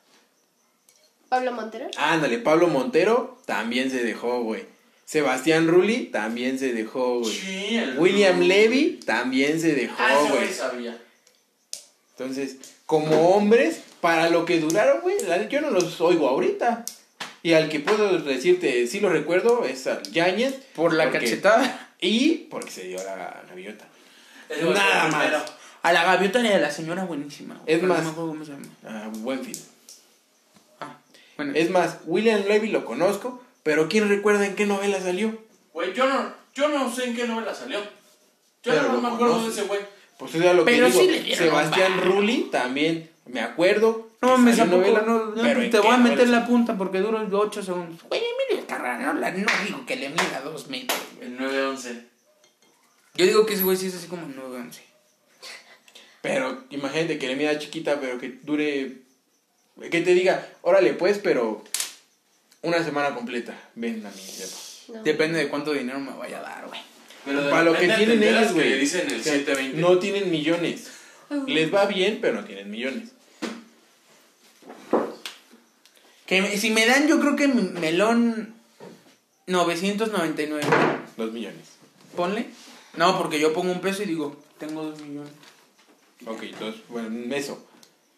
Pablo Montero. Ándale, Pablo Montero también se dejó, güey. Sebastián Rulli también se dejó, güey. Sí, el- William Levy también se dejó, Ah, güey. sabía. Entonces, como hombres, para lo que duraron, güey, yo no los oigo ahorita. Y al que puedo decirte, sí lo recuerdo, es al Yáñez. Por la porque- cachetada. Y porque se dio la gaviota. Nada más. primero. A la gaviota y a la señora buenísima. güey, Es pero más- No me acuerdo cómo se llama. Ah, buen fin. Bueno. Es más, William Levy lo conozco, pero ¿quién recuerda en qué novela salió? Güey, yo no, yo no sé en qué novela salió. Yo Pero no me acuerdo de conoces. ese güey. Pues eso es lo que Pero digo. sí le dieron Sebastián Rulli también, me acuerdo. No, que me salió novela, no, no, pero ¿en te voy a meter la punta porque dura 8 segundos. Güey, Emilio Carrera, no, digo que le mida 2 metros. güey. El 911. Yo digo que ese güey sí es así como 9-11. Pero imagínate que le mida chiquita, pero que dure. Que te diga, órale, pues, pero. Una semana completa. Ven a mi depa. No. Depende de cuánto dinero me vaya a dar, güey. Pero Para lo que tienen ellos, güey. le dicen el O sea, 720. No tienen millones. Les va bien, pero no tienen millones. Que me- si me dan, yo creo que mi melón 999. Dos millones. Ponle. No, porque yo pongo un peso y digo, tengo 2 millones. Ok, entonces, bueno, eso.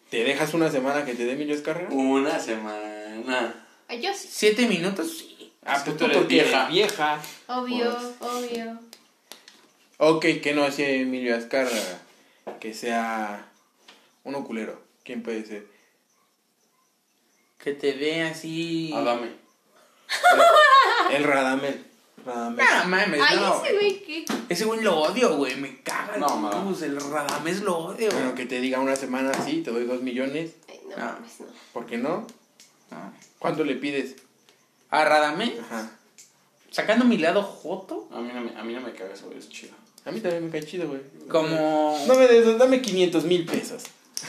¿Te dejas una semana que te dé Emilio Escarrera? Una semana. Ay, yo sí. 7 minutos, sí. Ah, pues tú tú eres vieja. vieja. Obvio, Pues. obvio. Ok, que no sea Emilio Azcárraga. Que sea uno culero. ¿Quién puede ser? Que te dé así. Adame. El Radamel. Radamel. No mames, Ay, no. ese güey que. Ese güey lo odio, güey. Me caga el No, Tuntubus, El Radamés lo odio. Bueno, que te diga una semana así, te doy dos millones. Ay, no Ah. mames, no. ¿Por qué no? No. ¿Cuánto le pides? A Radamés, Ajá. sacando mi lado joto, A mí no me, a mí no me caga eso, güey. Es chido. A mí también me cae chido, güey. como, No me des, dame 500 mil pesos.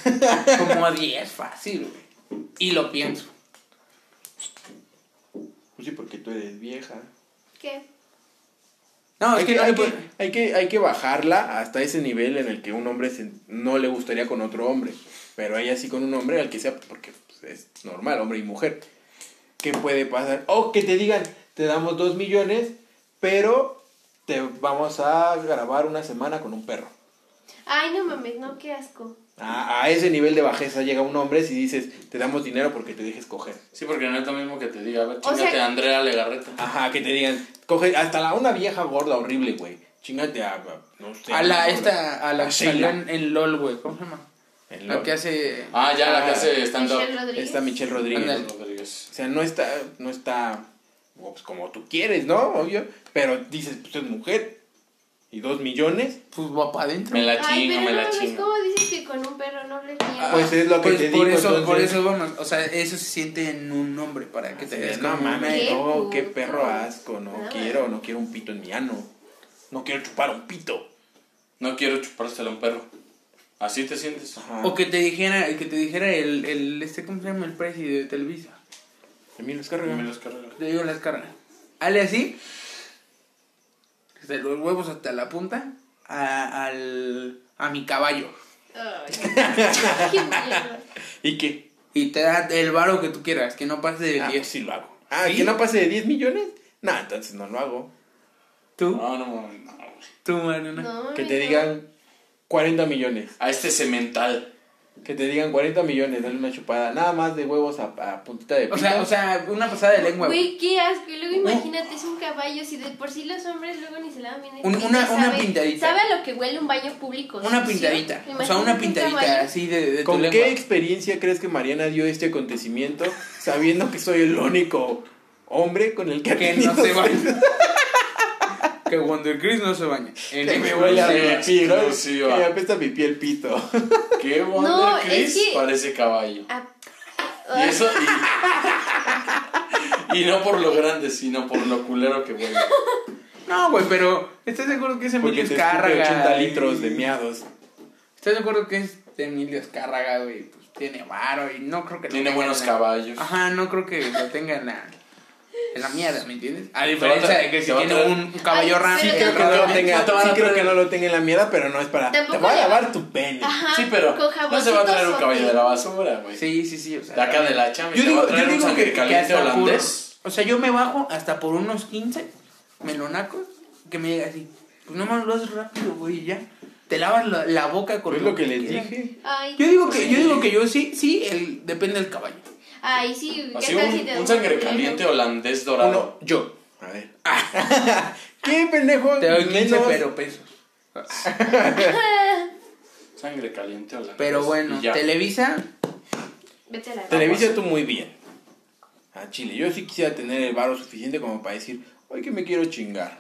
[laughs] como a 10, fácil, güey. Y lo pienso. Pues sí, porque tú eres vieja. ¿Qué? No, es hay, que, que, no hay, que, hay, que, hay que bajarla hasta ese nivel en el que un hombre se- no le gustaría con otro hombre. Pero ella sí con un hombre al que sea, porque pues, es normal, hombre y mujer. ¿Qué puede pasar? O que te digan, te damos dos millones, pero te vamos a grabar una semana con un perro. Ay, no mames, no, qué asco. A, a ese nivel de bajeza llega un hombre si dices, te damos dinero porque te dejes coger. Sí, porque no es lo mismo que te diga, a ver, O chingate sea- a Andrea Legarreta. Ajá, que te digan, coge hasta la, una vieja gorda horrible, güey. Chingate a, a- no sé. a la, esta, a la Sheila. en, en LOL, güey. ¿Cómo se llama? En La que hace. Ah, ya, la que Ah, hace stand-up. Michelle Rodríguez. Está Michelle Rodríguez. Rodríguez. O sea, no está, no está pues, como tú quieres, ¿no? Obvio. Pero dices, pues es mujer. Y dos millones, Pues va para adentro. Me la Ay, chingo, pero me no la mames, chingo. ¿cómo dices que con un perro no les niega? pues es lo que Pues te por digo. eso, por eso, bueno, o sea, eso se siente en un nombre para que te Así de, des no mames, Qué no, qué perro asco, no Nada. quiero, no quiero un pito en mi ano. No quiero chupar un pito. No quiero chupárselo a un perro. Así te sientes. Ajá. O que te dijera, que te dijera el, el, este, ¿cómo se llama? El presi de Televisa. Emilio Escarga. Carga. Te digo las cargas. Hale así. De los huevos hasta la punta. A, al, a mi caballo. Ay, [laughs] qué mierda. ¿Y qué? Y te da el varo que tú quieras, que no pase de Ah, 10. pues sí lo hago. Ah, ¿Sí? ¿que no pase de 10 millones? No, entonces no lo hago. ¿Tú? No, no, no. ¿Tú, Mariana? No, Que te no. digan 40 millones. A este cemental. Que te digan 40 millones, dale una chupada. Nada más de huevos a, a puntita de O pito. sea, o sea, una pasada de lengua. güey. Qué asco. Y luego imagínate, es un caballo. Si de por sí los hombres luego ni se lavan bien. Un- una- una sabe- pintadita. Sabe a lo que huele un baño público. Una sucio. pintadita. O sea, Imagínate una un pintadita caballo. así de, de tu ¿Con lengua. qué experiencia crees que Mariana dio este acontecimiento sabiendo que soy el único hombre con el que ha Que no tenido se sexo? baña. [laughs] que Wonder Chris no se baña. En Que me huele a Exclusiva, pipí, ¿no? exclusiva. Que me apesta mi piel pito. [laughs] ¿Qué Wonder No, es Chris? que- Parece caballo. Ah, Y eso. Y, [laughs] y no por lo grande, sino por lo culero que huele. No, güey, pero ¿estás de acuerdo que es Emilio Escárraga? 80 y- litros de miados. ¿Estás de acuerdo que es de Emilio Escárraga, güey? Pues tiene varo y no creo que lo Tiene buenos la- caballos. Ajá, no creo que lo tenga en la, en la mierda, ¿me entiendes? A diferencia de que si va a tiene un caballo rancio. pero Creo que no lo tenga, sí creo que no lo tenga en la mierda, pero no es para. Te voy a lavar tu pene. Ajá. Sí, pero no se va a traer un caballo de la basura, güey. Sí, sí, sí, o sea. De acá de la chamba. Yo digo, yo digo que, que caliente hasta por, holandés. o sea, yo me bajo hasta por unos 15 melonacos que me llega así. Pues no más lo haces rápido, güey, y ya. Te lavas la, la boca con Es lo lo que les quieras. dije. Ay, Yo digo que, Sí. yo digo que yo sí, sí, el, depende del caballo. Ay, sí. ¿qué Así tal un, si te da un sangre caliente holandés dorado. Uno, yo. A ver. [laughs] ¿Qué pendejo? Te doy 15 Menos- pero pesos. [laughs] Sangre caliente holandés. Pero bueno, Y ya. Televisa, Vete a la Televisa tú muy bien. A Chile. Yo sí quisiera tener el varo suficiente como para decir, hoy que me quiero chingar.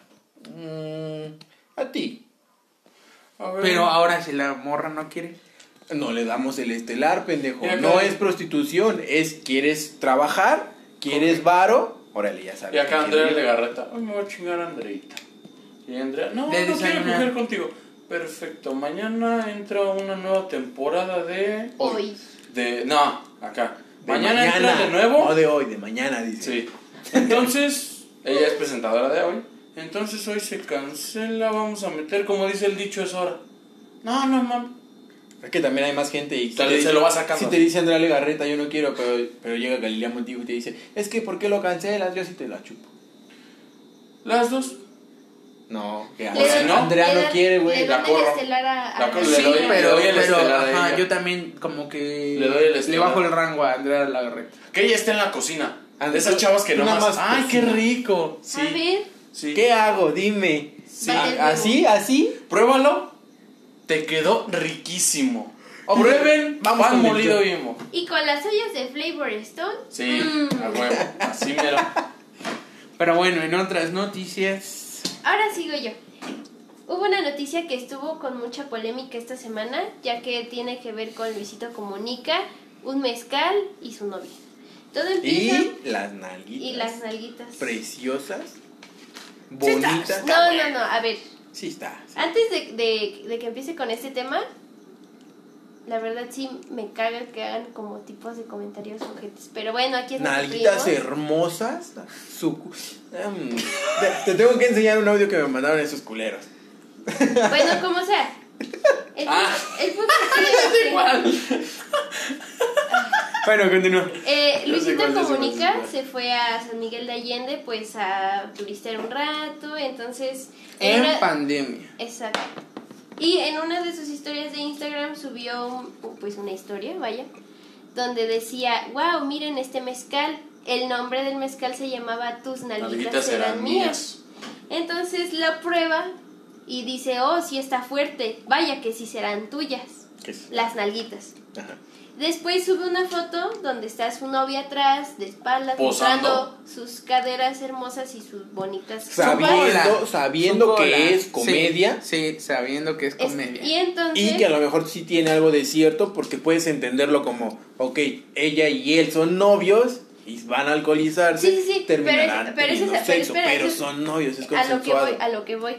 Mm, a ti. A ver. pero ahora si la morra no quiere. No le damos el estelar, pendejo. No es prostitución, es quieres trabajar, quieres varo. Órale, ya sabes. Y acá que Andrea quieres. Legarreta. Ay, me voy a chingar a Andreita. Y Andrea, no, De no quiero coger contigo. Perfecto, mañana entra una nueva temporada de. Hoy. De. No, acá. De mañana, entra de nuevo. No de hoy, de mañana, dice. Sí. Entonces, ella es presentadora de hoy. Entonces hoy se cancela, vamos a meter, como dice el dicho, es hora. No, no, mames. Es que también hay más gente y Tal si vez te se lo va sacando. Si te dice Andrea Legarreta, yo no quiero, pero, pero llega Galilea Montijo y te dice, es que ¿por qué lo cancelas? Yo sí te la chupo. Las dos. No, que Le Andrea, dan- no, Andrea le no quiere, Le güey. la corro. estelar a, a La corro, le Sí, doy- le pero, doy el pero estelar a ajá, ella. yo también como que Le doy el le bajo el rango a Andrea Lagarreta. Que ella está en la cocina. Andrea, De esas chavas que nada más ¡Ay, qué cocina". rico! Sí. A ver. sí. ¿Qué hago? Dime. Huevo. ¿Así? ¿Así? Pruébalo. Te quedó riquísimo. O prueben Vamos pan molido bimbo. Y con las ollas de Flavor Stone. Sí, mm, a huevo. Así mero. Pero bueno, en otras noticias. Ahora sigo yo. Hubo una noticia que estuvo con mucha polémica esta semana, ya que tiene que ver con Luisito Comunica, un mezcal y su novia. Todo empieza Y las nalguitas. y las nalguitas. Preciosas. Bonitas. No, no, no, a ver, Sí está. sí. antes de, de, de que empiece con este tema, la verdad sí me caga que hagan como tipos de comentarios ojetes. Pero bueno, aquí es que Nalguitas hermosas. Su... Em, te, te tengo que enseñar un audio que me mandaron esos culeros. Bueno, como sea. [laughs] El, Ah. el punto es que- [laughs] Igual. [laughs] Bueno, continúa. Eh, No Luisito Comunica se fue a San Miguel de Allende pues a turistear un rato, entonces... En una- pandemia. Exacto. Y en una de sus historias de Instagram subió pues una historia, vaya, donde decía, wow, miren este mezcal. El nombre del mezcal se llamaba Tus nalguitas serán mías. mías. Entonces la prueba y dice, oh, sí está fuerte, vaya que sí serán tuyas, ¿Qué es? las nalguitas. Ajá. Después sube una foto donde está su novia atrás, de espaldas, Posando. mostrando sus caderas hermosas y sus bonitas Sabiendo, sabiendo Su que es comedia. Sí, sabiendo que es Es- comedia. y entonces... Y que a lo mejor sí tiene algo de cierto porque puedes entenderlo como, ok, ella y él son novios y van a alcoholizarse, Sí, sí, sí, terminarán pero es- pero es teniendo esa- pero sexo, espera, pero eso es- son novios, es a lo que consensuado. voy, a lo que voy.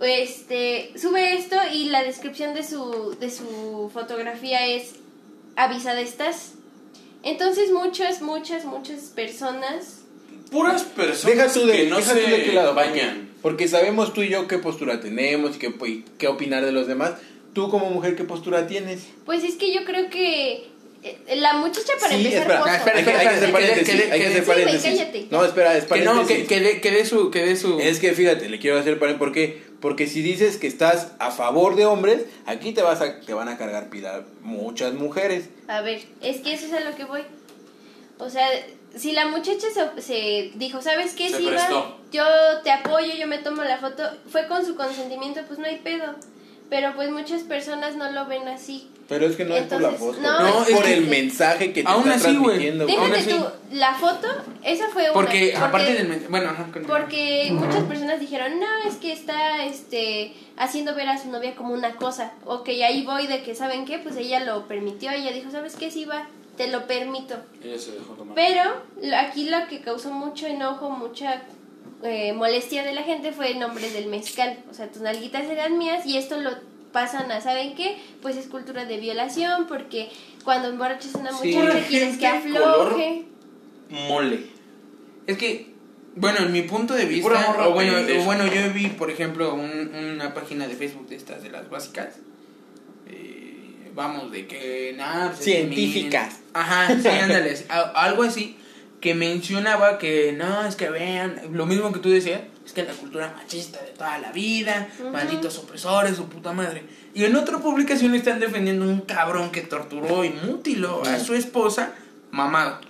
Este, sube esto y la descripción de su, de su fotografía es avisada estás. Entonces muchas, muchas, muchas personas Puras personas Deja tú de, que no deja se tú de qué lado, porque- bañan. Porque sabemos tú y yo qué postura tenemos y qué, y qué opinar de los demás. Tú como mujer, ¿qué postura tienes? Pues es que yo creo que eh, la muchacha para Sí, empezar espera, pozo. espera, hay, que, hay que hacer que- paréntesis, que- hay que que- hacer paréntesis. No, espera, es Que no, que, que, dé- que dé su, que dé su... Es que fíjate, le quiero hacer paréntesis. ¿Por qué? Porque si dices que estás a favor de hombres, aquí te vas a, te van a cargar pila muchas mujeres. A ver, es que eso es a lo que voy. O sea, si la muchacha se, se dijo, ¿sabes qué? Se Si va, prestó. yo te apoyo, yo me tomo la foto, fue con su consentimiento, pues no hay pedo. Pero pues muchas personas no lo ven así. Pero es que no es por la Entonces, foto, no, es es por que- el mensaje que te Aún está así, güey. transmitiendo. güey. Aún Déjate así. tú, la foto, esa fue una. Porque, aparte del... men- Bueno, ajá. Porque muchas personas dijeron, no, es que está este, haciendo ver a su novia como una cosa. Ok, ahí voy de que, ¿saben qué? Pues ella lo permitió, ella dijo, ¿sabes qué? Sí, va, te lo permito. Ella se dejó tomar. Pero lo- aquí lo que causó mucho enojo, mucha eh, molestia de la gente fue el nombre del mezcal. O sea, tus nalguitas eran mías y esto lo pasan a, ¿saben qué? Pues es cultura de violación porque cuando emborrachas a una Sí. muchacha Pura quieres que afloje. Mole. Es que, bueno, en mi punto de vista, morra o bueno, o bueno, yo vi, por ejemplo, un- una página de Facebook de estas, de las básicas. eh, vamos, de que nada. pues, Científicas. Ajá, sí, ándale. [laughs] a- algo así que mencionaba que no, es que vean, lo mismo que tú decías, es que la cultura machista de toda la vida, malditos opresores, su puta madre. Y en otra publicación están defendiendo un cabrón que torturó y mutiló a su esposa, mamado.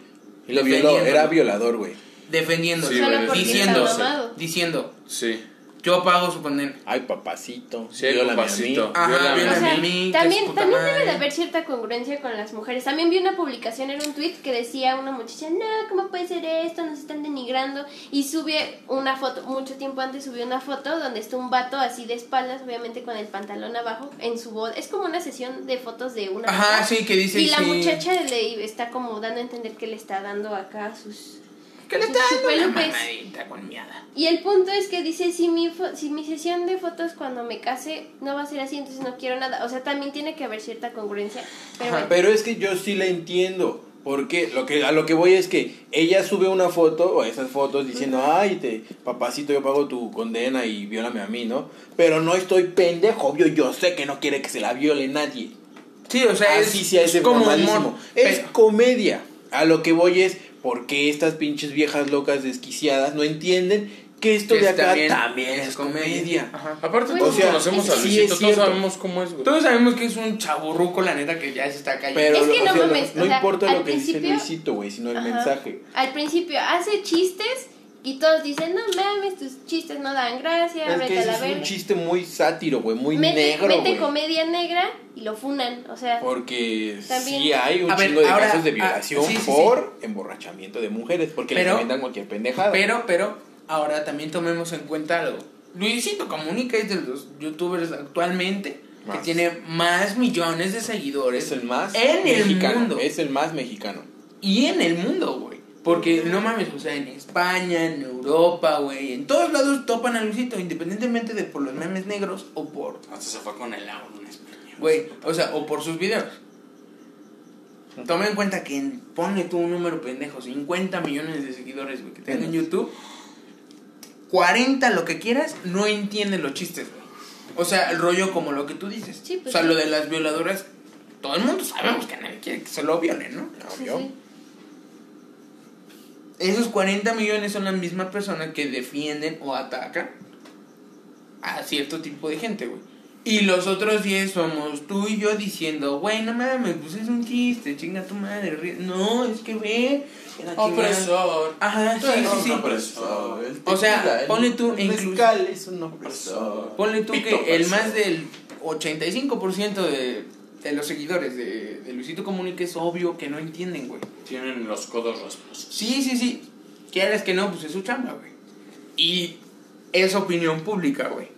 Y lo violó, era violador, güey. defendiendo, Sí, porque diciendo, diciendo, Sí. Yo pago su condena. Ay, papacito. Sí, hay viólame a mí. papacito. Ajá, Viólame viólame O sea, a mí, que también, también madre. debe de haber cierta congruencia con las mujeres. También vi una publicación, era un tweet que decía una muchacha, no, ¿cómo puede ser esto? Nos están denigrando. Y sube una foto, mucho tiempo antes subió una foto donde está un vato así de espaldas, obviamente con el pantalón abajo, en su boda. Es como una sesión de fotos de una Ajá, sí, que dice Y la sí. muchacha le está como dando a entender que le está dando acá sus... Que le está dando una chupelupes. mamadita con miada. Y el punto es que dice, si mi, fo- si mi sesión de fotos cuando me case no va a ser así, entonces no quiero nada. O sea, también tiene que haber cierta congruencia. Pero Ajá, bueno. Pero es que yo sí la entiendo. Porque lo que, a lo que voy es que ella sube una foto o esas fotos diciendo, ay, te, papacito, yo pago tu condena y viólame a mí, ¿no? Pero no estoy pendejo, obvio, yo sé que no quiere que se la viole nadie. Sí, o sea, Así es, sea ese es como humor. Es pero- comedia. A lo que voy es, ¿por qué estas pinches viejas locas desquiciadas no entienden que esto que de acá también también, es comedia? Ajá. Aparte, Pues, todos o sea, conocemos a sí, Luisito, es todos sabemos cómo es, güey. Todos sabemos que es un chaburruco, la neta, que ya se está cayendo. Pero Es que no sea, mames, no o sea, importa al lo que dice Luisito, güey, sino el Ajá. mensaje. Al principio hace chistes Y todos dicen, no mames, tus chistes no dan gracia, Es vete que a la es un chiste muy sátiro, güey, muy Mete, negro, mete comedia negra y lo funan, o sea, Porque También- sí hay un A ver, chingo de ahora, casos de ah, violación sí, sí, sí. por emborrachamiento de mujeres, porque Pero- les aventan cualquier pendejada. Pero, pero, ahora también tomemos en cuenta algo. Luisito Comunica es de los youtubers actualmente que tiene más millones de seguidores es el más en el mexicano, mundo. es el más mexicano. Y en el mundo, güey. Porque no mames, o sea, en España, en Europa, güey, en todos lados topan a Luisito, independientemente de por los memes negros o por, Hasta se fue con el agua en España. güey, o sea, o por sus videos. Toma en cuenta que en- ponle tú un número pendejo, 50 millones de seguidores, güey, que tengan en YouTube. 40, lo que quieras, no entienden los chistes, güey. O sea, el rollo como lo que tú dices. Sí, pues o sea, sí. lo de las violadoras, todo el mundo sabemos que nadie quiere que se lo violen, ¿no? sí, Obvio. sí. Esos 40 millones son la misma persona que defienden o atacan a cierto tipo de gente, güey. Y los otros 10 somos tú y yo diciendo, güey, no mames, pues es un chiste, chinga tu madre. ríe". No, es que ve. la chingada". Opresor. Ajá, sí, sí, sí. opresor. O sea, ponle tú el incluso- es un opresor. Ponle tú Pito que el opresor. más del 85% de, de los seguidores de, de Luisito Comunica es obvio que no entienden, güey. Tienen los codos rasposos. Sí, sí, sí. Quieres que no, pues es su chamba, güey. Y es opinión pública, güey.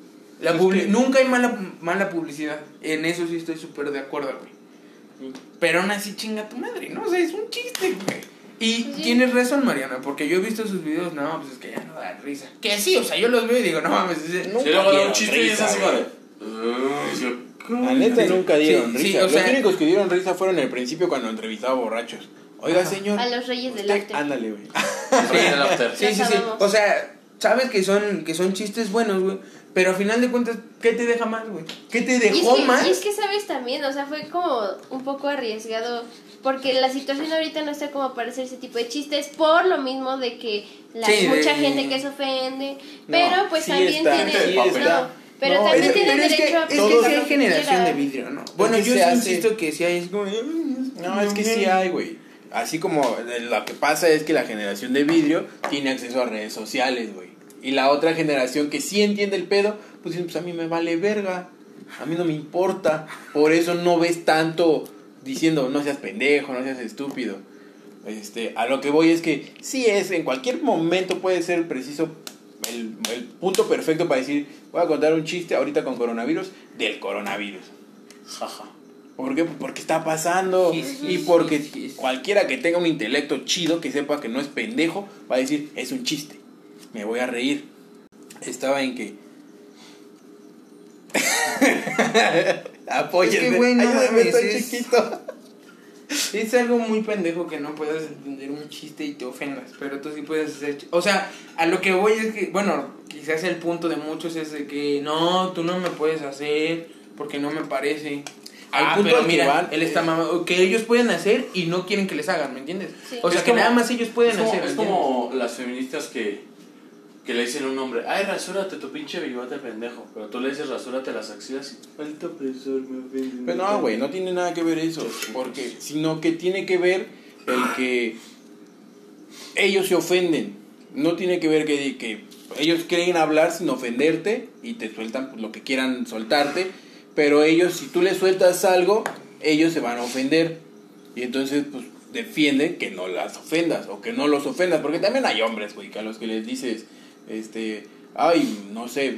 La Es publi- que- Nunca hay mala, mala publicidad. En eso sí estoy súper de acuerdo, güey. Pero aún así chinga tu madre, ¿no? O sea, es un chiste, güey. Y sí. tienes razón, Mariana, porque yo he visto sus videos, no, pues es que ya no da risa. Que sí, o sea, yo los veo y digo, no mames, es Nunca Si luego da un chiste y es así güey. De. La neta Sí, nunca dieron sí, sí, risa. o sea- Los únicos que dieron risa fueron al principio cuando entrevistaba borrachos. Oiga, Ajá. señor. A los reyes del after. Ándale, güey. [laughs] Sí. Sí, sí, sí. O sea, sabes que son, que son chistes buenos, güey. Pero a final de cuentas, ¿qué te deja más, güey? ¿Qué te Y es, dejó que, más? y es que, ¿sabes? También, o sea, fue como un poco arriesgado, porque la situación ahorita no está como para hacer ese tipo de chistes, por lo mismo de que la, Sí, de- mucha gente que se ofende, pero pues sí también está, tiene... sí no, está. Pero No, también tiene es que, derecho a es que sí hay generación quiera. de vidrio, ¿no? Bueno, yo sí insisto que sí hay, es como... No, es que sí hay, güey. Así como eh, lo que pasa es que la generación de vidrio tiene acceso a redes sociales, güey. Y la otra generación que sí entiende el pedo, pues dicen, pues a mí me vale verga. A mí no me importa. Por eso no ves tanto diciendo, no seas pendejo, no seas estúpido. Este, a lo que voy es que sí es, en cualquier momento puede ser preciso el, el punto perfecto para decir, voy a contar un chiste ahorita con coronavirus del coronavirus. Jaja. ¿Por qué? Porque está pasando. Sí, sí, y porque sí, sí, sí. cualquiera que tenga un intelecto chido, que sepa que no es pendejo, va a decir, es un chiste. Me voy a reír. Estaba en que. Apóyenme. [laughs] Es que, güey, no Ayúdenme, mames, estoy es- chiquito. [laughs] Es algo muy pendejo que no puedas entender un chiste y te ofendas, pero tú sí puedes hacer... ch- O sea, a lo que voy es que, bueno, quizás el punto de muchos es de que no, tú no me puedes hacer porque no me parece. Al Ah, punto pero mira, van, él está mamado, que ellos pueden hacer y no quieren que les hagan, ¿me entiendes? Sí. O sea, Es que como- nada más ellos pueden es como, hacer. Es ¿me como las feministas que, que le dicen a un hombre, ay, rasúrate tu pinche bigote pendejo. Pero tú le dices, rasúrate las axilas y. Alto opresor, me ofende. Pero no, güey, no tiene nada que ver eso. Porque, sino que tiene que ver el que ellos se ofenden. No tiene que ver que, que ellos quieren hablar sin ofenderte y te sueltan pues, lo que quieran soltarte. Pero ellos, si tú les sueltas algo, ellos se van a ofender. Y entonces, pues, defienden que no las ofendas o que no los ofendas. Porque también hay hombres, güey, que a los que les dices, este, ay, no sé,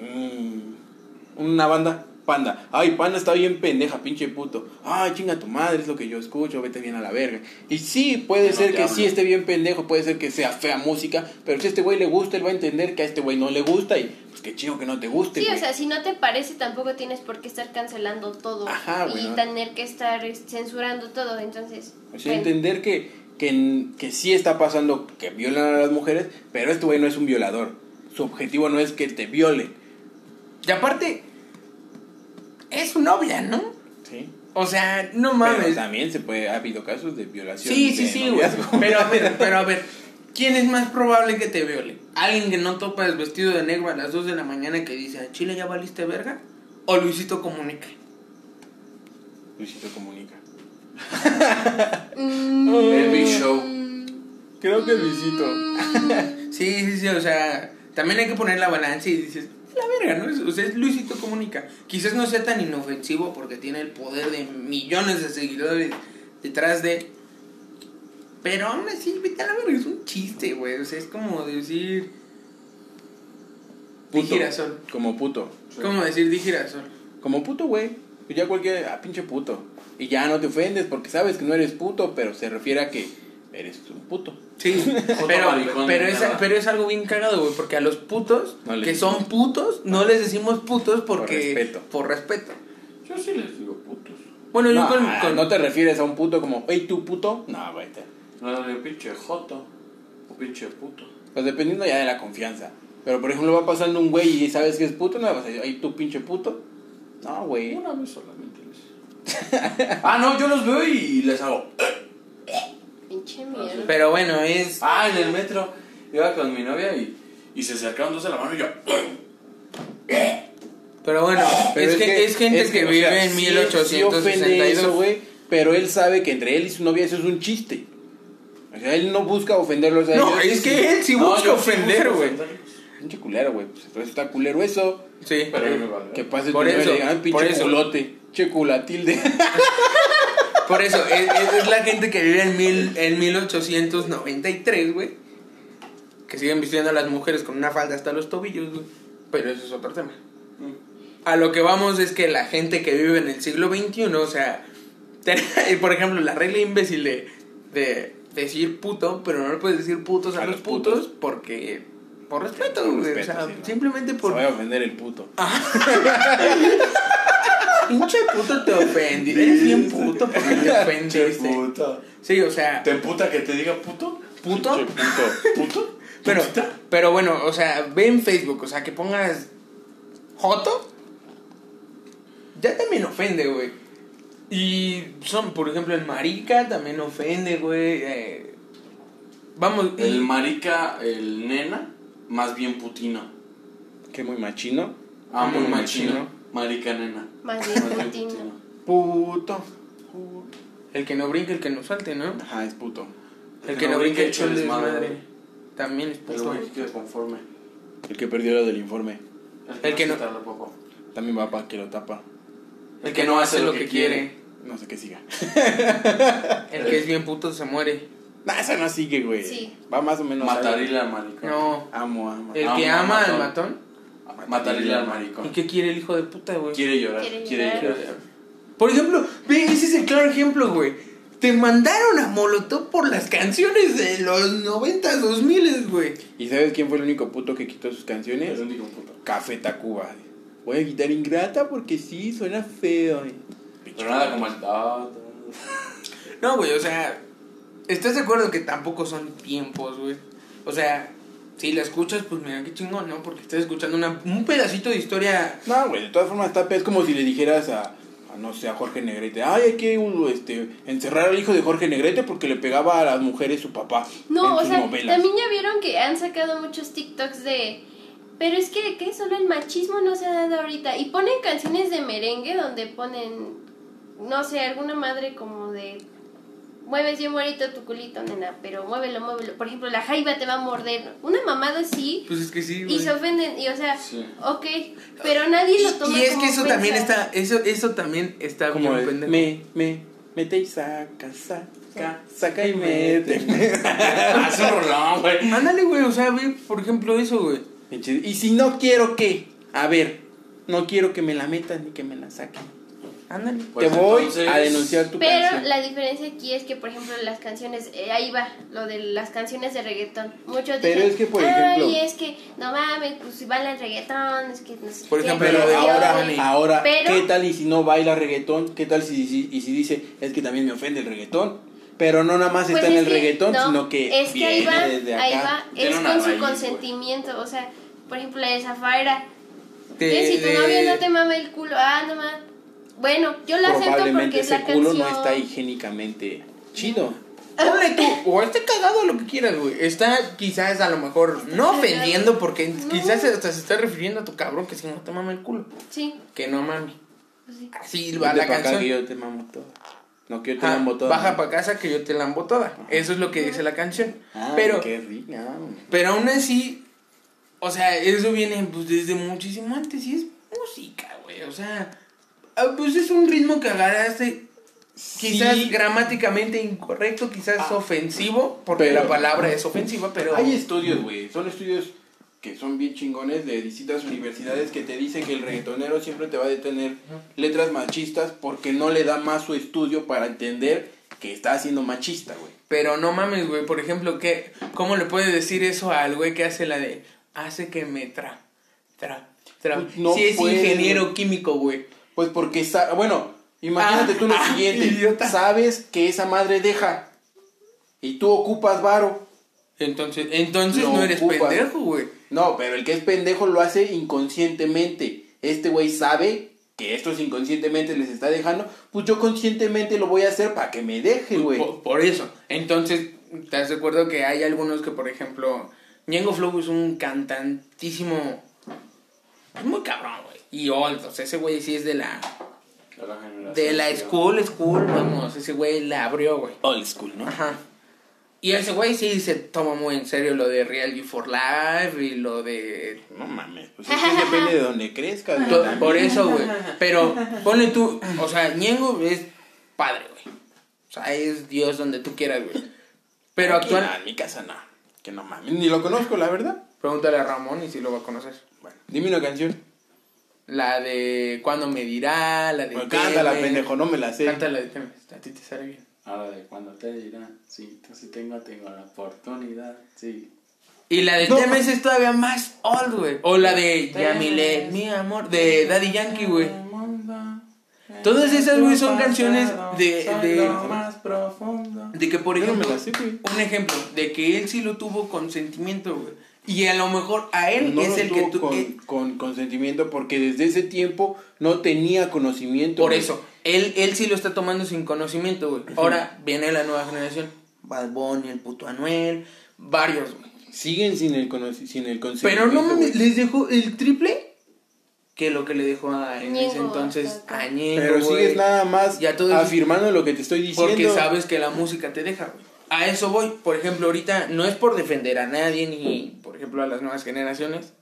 mm, una banda, panda. Ay, panda está bien pendeja, pinche puto. Ay, chinga tu madre, es lo que yo escucho, vete bien a la verga. Y sí, puede No ser que hablo. sí esté bien pendejo, puede ser que sea fea música, pero si a este güey le gusta, él va a entender que a este güey no le gusta y pues qué chido que no te guste. Sí, o sea, si no te parece, tampoco tienes por qué estar cancelando todo Ajá, y tener que estar eh, censurando todo. Entonces, O sea, bueno. entender que, que, que sí está pasando que violan a las mujeres, pero este güey no es un violador. Su objetivo no es que te viole. Y aparte, es su novia, ¿no? ¿sí? O sea, no Pero mames. también se puede, ha habido casos de violación. Sí, sí, de sí, güey. Pero [laughs] a ver, pero a ver, ¿quién es más probable que te viole? ¿Alguien que no topas vestido de negro a las 2 de la mañana que dice, ¿a Chile ya valiste verga? ¿O Luisito comunica? Luisito comunica. Mm, El Big Show. Creo que Luisito. Sí, sí, sí, o sea, también hay que poner la balanza y dices, la verga, ¿no? Es- O sea, es Luisito Comunica. Quizás no sea tan inofensivo porque tiene el poder de millones de seguidores detrás de... Pero aún así, vete a la verga, es un chiste, güey. O sea, es como decir... Di Puto. girasol. Como puto. ¿Cómo decir di girasol? Como puto, güey. Ya cualquier. Ah, pinche puto. Y ya no te ofendes porque sabes que no eres puto, pero se refiere a que eres un puto. Sí, [laughs] pero, pero, es, pero es algo bien cagado, güey, porque a los putos, No que son putos, no les decimos putos porque... respeto. Por respeto. Yo sí les digo putos. Bueno, yo No, con... ah, con- no te refieres a un puto como, hey, tú puto. No, güey. te- No, de pinche joto. O pinche puto. Pues dependiendo ya de la confianza. Pero por ejemplo, va pasando un güey y sabes que es puto, no le vas a decir, hey, tú pinche puto. No, güey. Una vez solamente. [laughs] ah, no, yo los veo y les hago. [laughs] Pinche mierda. Pero bueno, es... Ah, en el metro. Iba con mi novia y, y se acercaron dos de la mano y yo. [laughs] Pero bueno, Pero es, que, es gente es que, o vive sea, en sí- sí ofende 1862. eso, güey, pero él sabe que entre él y su novia eso es un chiste. O sea, él no busca ofenderlos a no, ellos. es que él sí No, busca ofender, güey. Pinche culero, güey. Pues entonces está culero eso. Sí, Pero. Que pase Por tu novia y eso, le diga, "Ay, por pinche eso. culote. Che culatilde. [laughs] por eso, es, es- la gente que vive en, mil, en 1893, güey. Que siguen vistiendo a las mujeres con una falda hasta los tobillos, güey. Pero eso es otro tema. A lo que vamos es que la gente que vive en el siglo XXI, o sea, [laughs] por ejemplo, la regla imbécil de, de decir puto, pero no le puedes decir putos a, A los los putos, putos. porque por respeto, güey, o sea, sí, simplemente Se por va a ofender el puto. [laughs] pinche puto te ofendí, eres bien puto porque te ofendiste. puto. Sí, o sea, ¿Te emputa que te diga puto? puto, puto. ¿Puto? pero pero bueno, o sea, ve en Facebook, o sea, que pongas joto ya también ofende, güey. Y son, por ejemplo, el marica también ofende, güey. eh, vamos, y- El marica, el nena, más bien putino. Que muy machino. Ah, muy Muy machino. machino. Marica nena. Putino. Puto. el que no brinque, el que no salte, ¿no? Ajá, es puto. El que no brinque, el el desmadre. También es El puto. güey que conforme. El que perdió lo del informe. El que no-. También va para que lo tapa. El que no hace lo que quiere. No sé qué siga. El que es bien puto se muere. Nah, esa no sigue, güey. Sí. Va más o menos. Matarila al maricón. No. Amo, amo. El que ama al matón. Matarila al ¿Y maricón. qué quiere el hijo de puta, güey? Quiere llorar. Quiere Quiere llorar. llorar. Por ejemplo, ve, ese es el claro ejemplo, güey. Te mandaron a Molotov por las canciones de los 90, 2000, güey. ¿Y sabes quién fue el único puto que quitó sus canciones? El único puto. Café Tacuba. Voy a quitar ingrata porque sí, suena feo. Pero nada como el. Ah, No, güey, o sea, ¿estás de acuerdo que tampoco son tiempos, güey? O sea, si la escuchas, pues mira qué chingón, ¿no? Porque estás escuchando una, un pedacito de historia. No, güey, de todas formas está es como si le dijeras a, a, no sé, a Jorge Negrete, ay, hay que uh, este, encerrar al hijo de Jorge Negrete porque le pegaba a las mujeres su papá. No, en o sus sea, novelas. también ya vieron que han sacado muchos TikToks de... Pero es que, ¿qué? Solo el machismo no se ha dado ahorita. Y ponen canciones de merengue donde ponen, no sé, alguna madre como de... Mueves bien bonito tu culito, nena, pero muévelo, muévelo. Por ejemplo, la jaiba te va a morder. Una mamada así Pues es que sí, y güey. se ofenden. Y o sea, Sí. ok, pero nadie lo toma Y es como que eso también está, eso, eso también está como bien el, pendejo. me, me, mete y saca, saca, saca y mete. [laughs] Ah, es un rolón, güey. Ándale, güey, o sea, ve, por ejemplo, eso, güey. Y si no quiero que, a ver, no quiero que me la metan ni que me la saquen. Ándale. Pues Te voy entonces- a denunciar tu Pero canción. la diferencia aquí es que, por ejemplo, las canciones, eh, ahí va, lo de las canciones de reggaetón. Muchos Pero dicen, es que, por ay, ejemplo- es que, no mames, pues si baila el reggaetón, es que no sé Por ejemplo, Pero ahora, ahora, Pero- ¿qué tal y si no baila reggaetón? ¿Qué tal si, si- y si dice, es que también me ofende el reggaetón? Pero no nada más Pues está en el que, reggaetón, no, sino que es que ahí viene va, desde acá. ahí va, es con su raíz, güey. consentimiento, o sea, por ejemplo, la de Zafaira, De- que si tu de- novio no te mama el culo, ah, no mames, bueno, yo la acepto porque es ese la culo canción. no está higiénicamente chido. Ponle tú, o esté cagado lo que quieras, güey. Está quizás a lo mejor no cagado. ofendiendo porque No. quizás hasta se está refiriendo a tu cabrón que si no te mama el culo. Sí, Que no mami. pues sí. Así va la canción. que yo te mamo todo. No, que yo te Ah, lambo toda. Baja para casa que yo te lambo toda. Eso es lo que dice la canción. Ah, pero, qué rica. pero aún así, o sea, eso viene pues, desde muchísimo antes y es música, güey. O sea, ah, pues es un ritmo que agarraste. Quizás Sí. gramáticamente incorrecto, quizás ofensivo, porque pero- la palabra es ofensiva, pero... Hay estudios, güey. Son estudios que son bien chingones de distintas universidades que te dicen que el reggaetonero siempre te va a detener letras machistas porque no le da más su estudio para entender que está siendo machista, güey. Pero no mames, güey. Por ejemplo, ¿qué, ¿cómo le puedes decir eso al güey que hace la de hace que me tra, tra, tra? Pues no si es puede, ingeniero güey. químico, güey. Pues porque, sa- bueno, imagínate Ah, tú lo ah, siguiente. idiota. Sabes que esa madre deja y tú ocupas varo. Entonces, entonces Lo no eres ocupas. pendejo, güey. No, pero el que es pendejo lo hace inconscientemente. Este güey sabe que esto es inconscientemente les está dejando. Pues yo conscientemente lo voy a hacer para que me deje, güey. Por, por eso. Entonces, ¿estás de acuerdo que hay algunos que, por ejemplo, Ñengo Flow es un cantantísimo. Es muy cabrón, güey. Y old, o sea, ese güey sí es de la. De la generación. De la school, school, vamos. Ese güey la abrió, güey. Old school, ¿no? Ajá. Y ese güey sí se toma muy en serio lo de Real You for Life y lo de... No mames, pues es que [laughs] depende de donde crezcas. güey, por eso, güey. Pero ponle tú, o sea, Ñengo es padre, güey. O sea, es Dios donde tú quieras, güey. Pero Aquí, actual... nah, en mi casa no. Que no mames, ni lo conozco, la verdad. Pregúntale a Ramón y si lo va a conocer. Bueno, dime una canción. La de ¿Cuándo me dirá? La de... Pues cántala, pendejo, no me la sé. Cántala de Teme. A ti te sale bien. Ahora de cuando te dirán, sí, tú sí tengo, tengo la oportunidad, sí. Y la de No. Temes es todavía más old, güey. O la de Yamile, mi amor, de Daddy Yankee, güey. Todas esas, güey, son canciones de- de- más profundo. De que, por Yo no me ejemplo, la sé, güey. un ejemplo, de que él sí lo tuvo con sentimiento, güey. Y a lo mejor a él No es lo el que tú... con, eh, con consentimiento porque desde ese tiempo no tenía conocimiento. por güey. eso, él, él sí lo está tomando sin conocimiento, güey. Ahora viene la nueva generación. Bad Bunny, el puto Anuel, varios, güey. Siguen sin el, cono- sin el Pero consentimiento. no mames, güey. les dejó el triple que lo que le dejó a, en ese entonces a. Ñengo, Pero güey. sigues nada más Ya todo eso- afirmando lo que te estoy diciendo. Porque sabes que la música te deja, güey. A eso voy. Por ejemplo, ahorita no es por defender a nadie ni, por ejemplo, a las nuevas generaciones.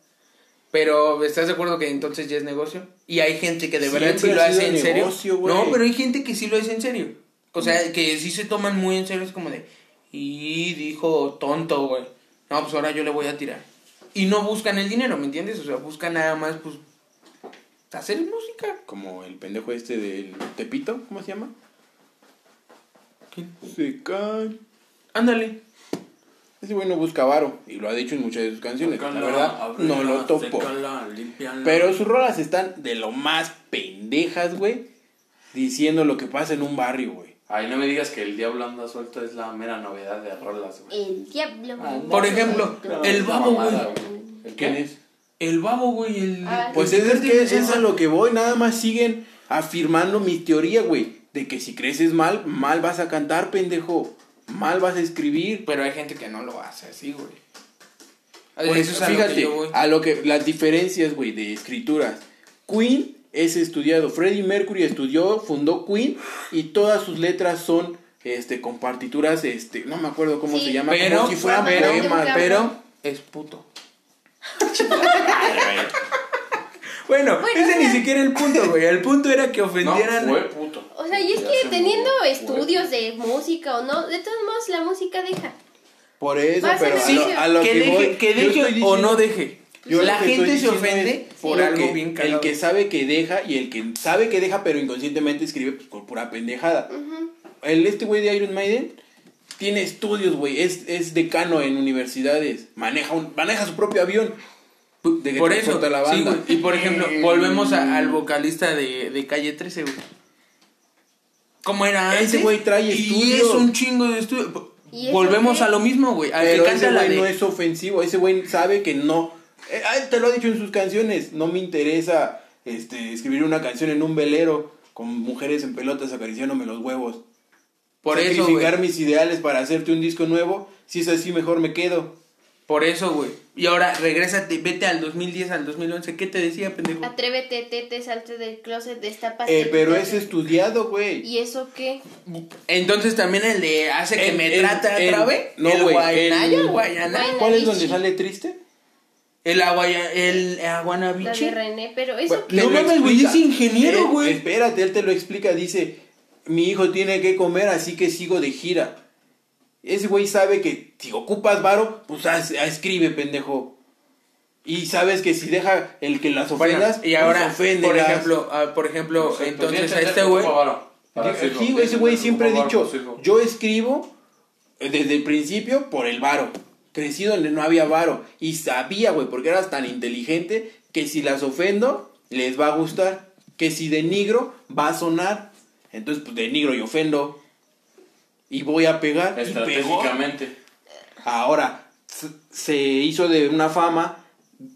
Pero ¿estás de acuerdo que entonces ya es negocio? Y hay gente que de verdad sí lo ha hace en serio. No, pero hay gente que sí lo hace en serio. O sea, que sí se toman muy en serio. Es como de, y dijo tonto, güey. No, pues ahora yo le voy a tirar. Y no buscan el dinero, ¿me entiendes? O sea, buscan nada más, pues, hacer música. Como el pendejo este del Tepito, ¿cómo se llama? ¿Quién? Se cae. Ándale. Ese güey no busca varo y lo ha dicho en muchas de sus canciones. La verdad, no lo topo. Pero sus rolas están de lo más pendejas, güey. Diciendo lo que pasa en un barrio, güey. Ay, no me digas que el diablo anda suelto es la mera novedad de rolas, güey. El diablo. Ah, Por ejemplo, el babo, güey. Mamada, ¿El ¿Quién qué? es? El babo, güey. El, Ah, Pues el es, es de que Cartel es a lo que voy. Nada más siguen afirmando mi teoría, güey. De que si creces mal, mal vas a cantar, pendejo. Mal vas a escribir. Pero hay gente que no lo hace así, güey. Pues, Eso es a lo fíjate, que yo voy. a lo que las diferencias, güey, de escrituras. Queen es estudiado, Freddie Mercury estudió, fundó Queen y todas sus letras son este con partituras este, no me acuerdo cómo Sí. se llama, Pero, como si fueran pero, poemas. pero, es puto. [laughs] Bueno, Bueno, ese o ni siquiera el punto, güey. El punto era que No, ofendieran. fue puto. O sea, y es Ya que teniendo murió, estudios de música o no, de todos modos la música deja. Por eso, Vas pero a lo, a lo que, que, deje, voy, que yo deje estoy o no deje. yo la gente se ofende por algo que- bien. El que sabe que deja y el que sabe que deja pero inconscientemente escribe pues, por pura pendejada. El este güey de Iron Maiden tiene estudios, güey, es, es decano en universidades, maneja un, maneja su propio avión. De que Por eso, la sí, banda. güey. Y por ejemplo, volvemos a- al vocalista de, de Calle 13, güey. ¿Cómo era Ese antes? güey trae Y estudios. es un chingo de estudio. ¿Y eso Volvemos qué? a lo mismo, güey. Al que Pero canta ese güey de... no es ofensivo, ese güey sabe que no. Eh, ah, te lo ha dicho en sus canciones, no me interesa este, escribir una canción en un velero con mujeres en pelotas acariciándome los huevos. Por eso, Sacrificar güey. mis ideales para hacerte un disco nuevo, si es así mejor me quedo. Por eso, güey. Y ahora regrésate, vete al 2010, al 2011. ¿Qué te decía, pendejo? Atrévete, tete, salte del closet, destapaste. Eh, pero es estudiado, güey. ¿Y eso qué? Entonces también el de hace que El- me el- trata el- atrabe. no, el güey, Guayanaya, el- Guayana. Guay- ¿Cuál es donde sale triste? El aguaya, el La aguanabichi. de René, pero eso Bueno, qué? No mames, güey, es ingeniero, Él- güey. Espérate, él te lo explica. Dice: Mi hijo tiene que comer, así que sigo de gira. Ese güey sabe que si ocupas varo, pues haz- escribe, pendejo. Y sabes que si deja el que las Bueno, ofendas, y ahora, pues, por ejemplo, ah, por ejemplo, entonces a este güey. Aquí, ese güey siempre ha dicho, yo escribo eh, desde el principio por el varo. Crecí donde no había varo. Y sabía, güey, porque eras tan inteligente que si las ofendo, les va a gustar. Que si denigro, va a sonar. Entonces, pues denigro y ofendo. Y voy a pegar. Y pegó. Estratégicamente. Ahora, se hizo de una fama,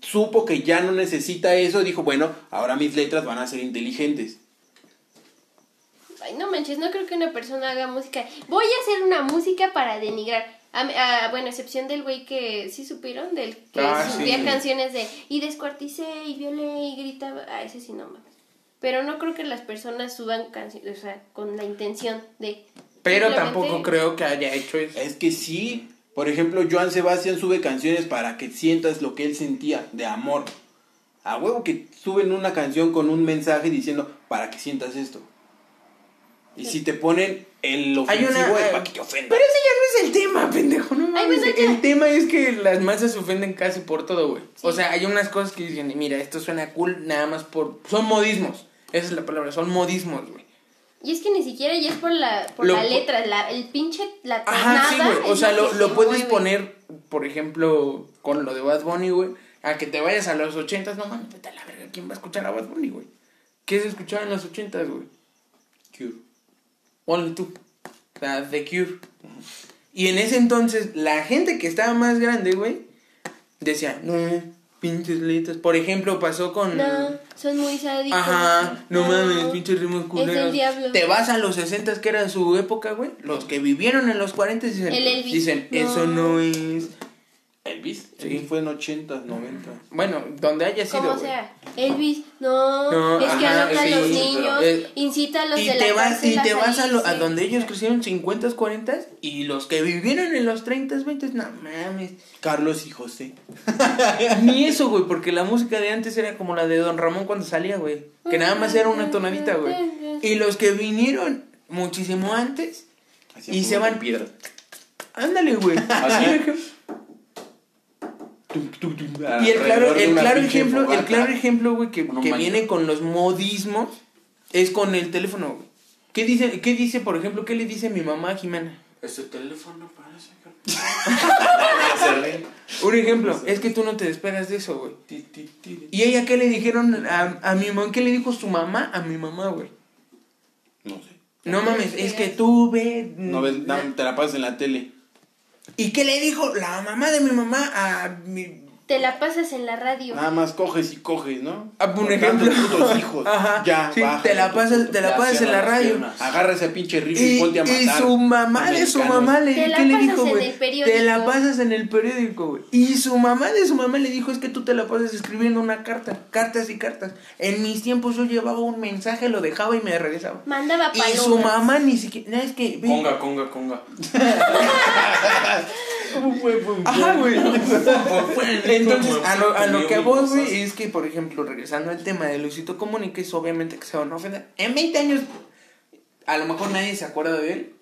supo que ya no necesita eso, dijo, bueno, ahora mis letras van a ser inteligentes. Ay, no manches, no creo que una persona haga música. Voy a hacer una música para denigrar. A, a- bueno, excepción del güey que sí supieron, del que Ah, subía sí. canciones de y descuarticé y violé y gritaba. Ah, ese sí no mames. Pero no creo que las personas suban canciones, o sea, con la intención de. Pero tampoco creo que haya hecho eso. Es que sí, por ejemplo, Joan Sebastián sube canciones para que sientas lo que él sentía de amor. A huevo que suben una canción con un mensaje diciendo, para que sientas esto. Y si te ponen el ofensivo una- es para que te ofenda. Pero ese ya no es el tema, pendejo. No Ay, mames. ya. el tema es que las masas se ofenden casi por todo, güey. O sea, hay unas cosas que dicen, mira, esto suena cool nada más por... Son modismos. Esa es la palabra, son modismos, güey. Y es que ni siquiera ya es por la, por Lo la letra, la, el pinche, la Ajá, sí, tonada güey. O sea, lo, lo puedes mueve. poner, por ejemplo, con lo de Bad Bunny, güey. A que te vayas a los ochentas, no mames, vete a la verga. ¿Quién va a escuchar a Bad Bunny, güey? ¿Qué se escuchaba en los ochentas, güey? Only tú. O sea, The Cure. Y en ese entonces, la gente que estaba más grande, güey, decía, no, pinches letras. Por ejemplo, pasó con. No, son muy sádicos. Ajá, no mames, pinches ritmos culeros. del diablo. Te vas a los 60 que era su época, güey. Los que vivieron en los 40 dicen, El dicen No. eso no es. Elvis, Sí. fue en 80, 90. Bueno, donde haya sido. Como sea, Elvis, no, No, es que ajá, anota a sí, los niños, incita a los Y de te la vas, y te vas a, lo- a donde ellos crecieron 50, 40 y los que vivieron en los 30, 20, no mames. Carlos y José. Ni eso, güey, porque la música de antes era como la de Don Ramón cuando salía, güey. Que nada más era una tonadita, güey. Y los que vinieron muchísimo antes, Y se van- con piedras. ándale, güey. Y el claro, el claro ejemplo, el fogata. claro ejemplo, güey, que, No que viene con los modismos es con el teléfono, güey. ¿Qué dice, qué dice, por ejemplo, qué le dice mi mamá a Jimena? Ese teléfono parece [laughs] Un ejemplo, es que tú no te despegas de eso, güey. ¿Y ella qué le dijeron a, a mi mamá? ¿Qué le dijo su mamá a mi mamá, güey? No sé. No mames, es que tú ve... No ves, na- te la pasas en la tele. ¿Y qué le dijo la mamá de mi mamá a mi... Te la pasas en la radio. Nada más coges y coges, ¿no? A un Por ejemplo. tantos putos [laughs] hijos. Ajá, Ya, sí, baja. te la pasas, te la pasas en la radio. piernas. Agarra ese pinche rifle y, Y, ponte a y matar. su mamá de su mamá le ¿qué le dijo, güey? Te la pasas en el periódico, güey. Y su mamá de su mamá le dijo, es que tú te la pasas escribiendo una carta, cartas y cartas. En mis tiempos yo llevaba un mensaje, lo dejaba y me regresaba. Mandaba Y palomas. su mamá ni siquiera, no, es que... ve- Conga, conga, conga. [laughs] [laughs] Ajá, güey. Entonces, a lo, a lo que vos, güey, es que, por ejemplo, regresando al tema de Luisito Comunica, es obviamente que se van a ofender. En 20 años, a lo mejor nadie se acuerda de él.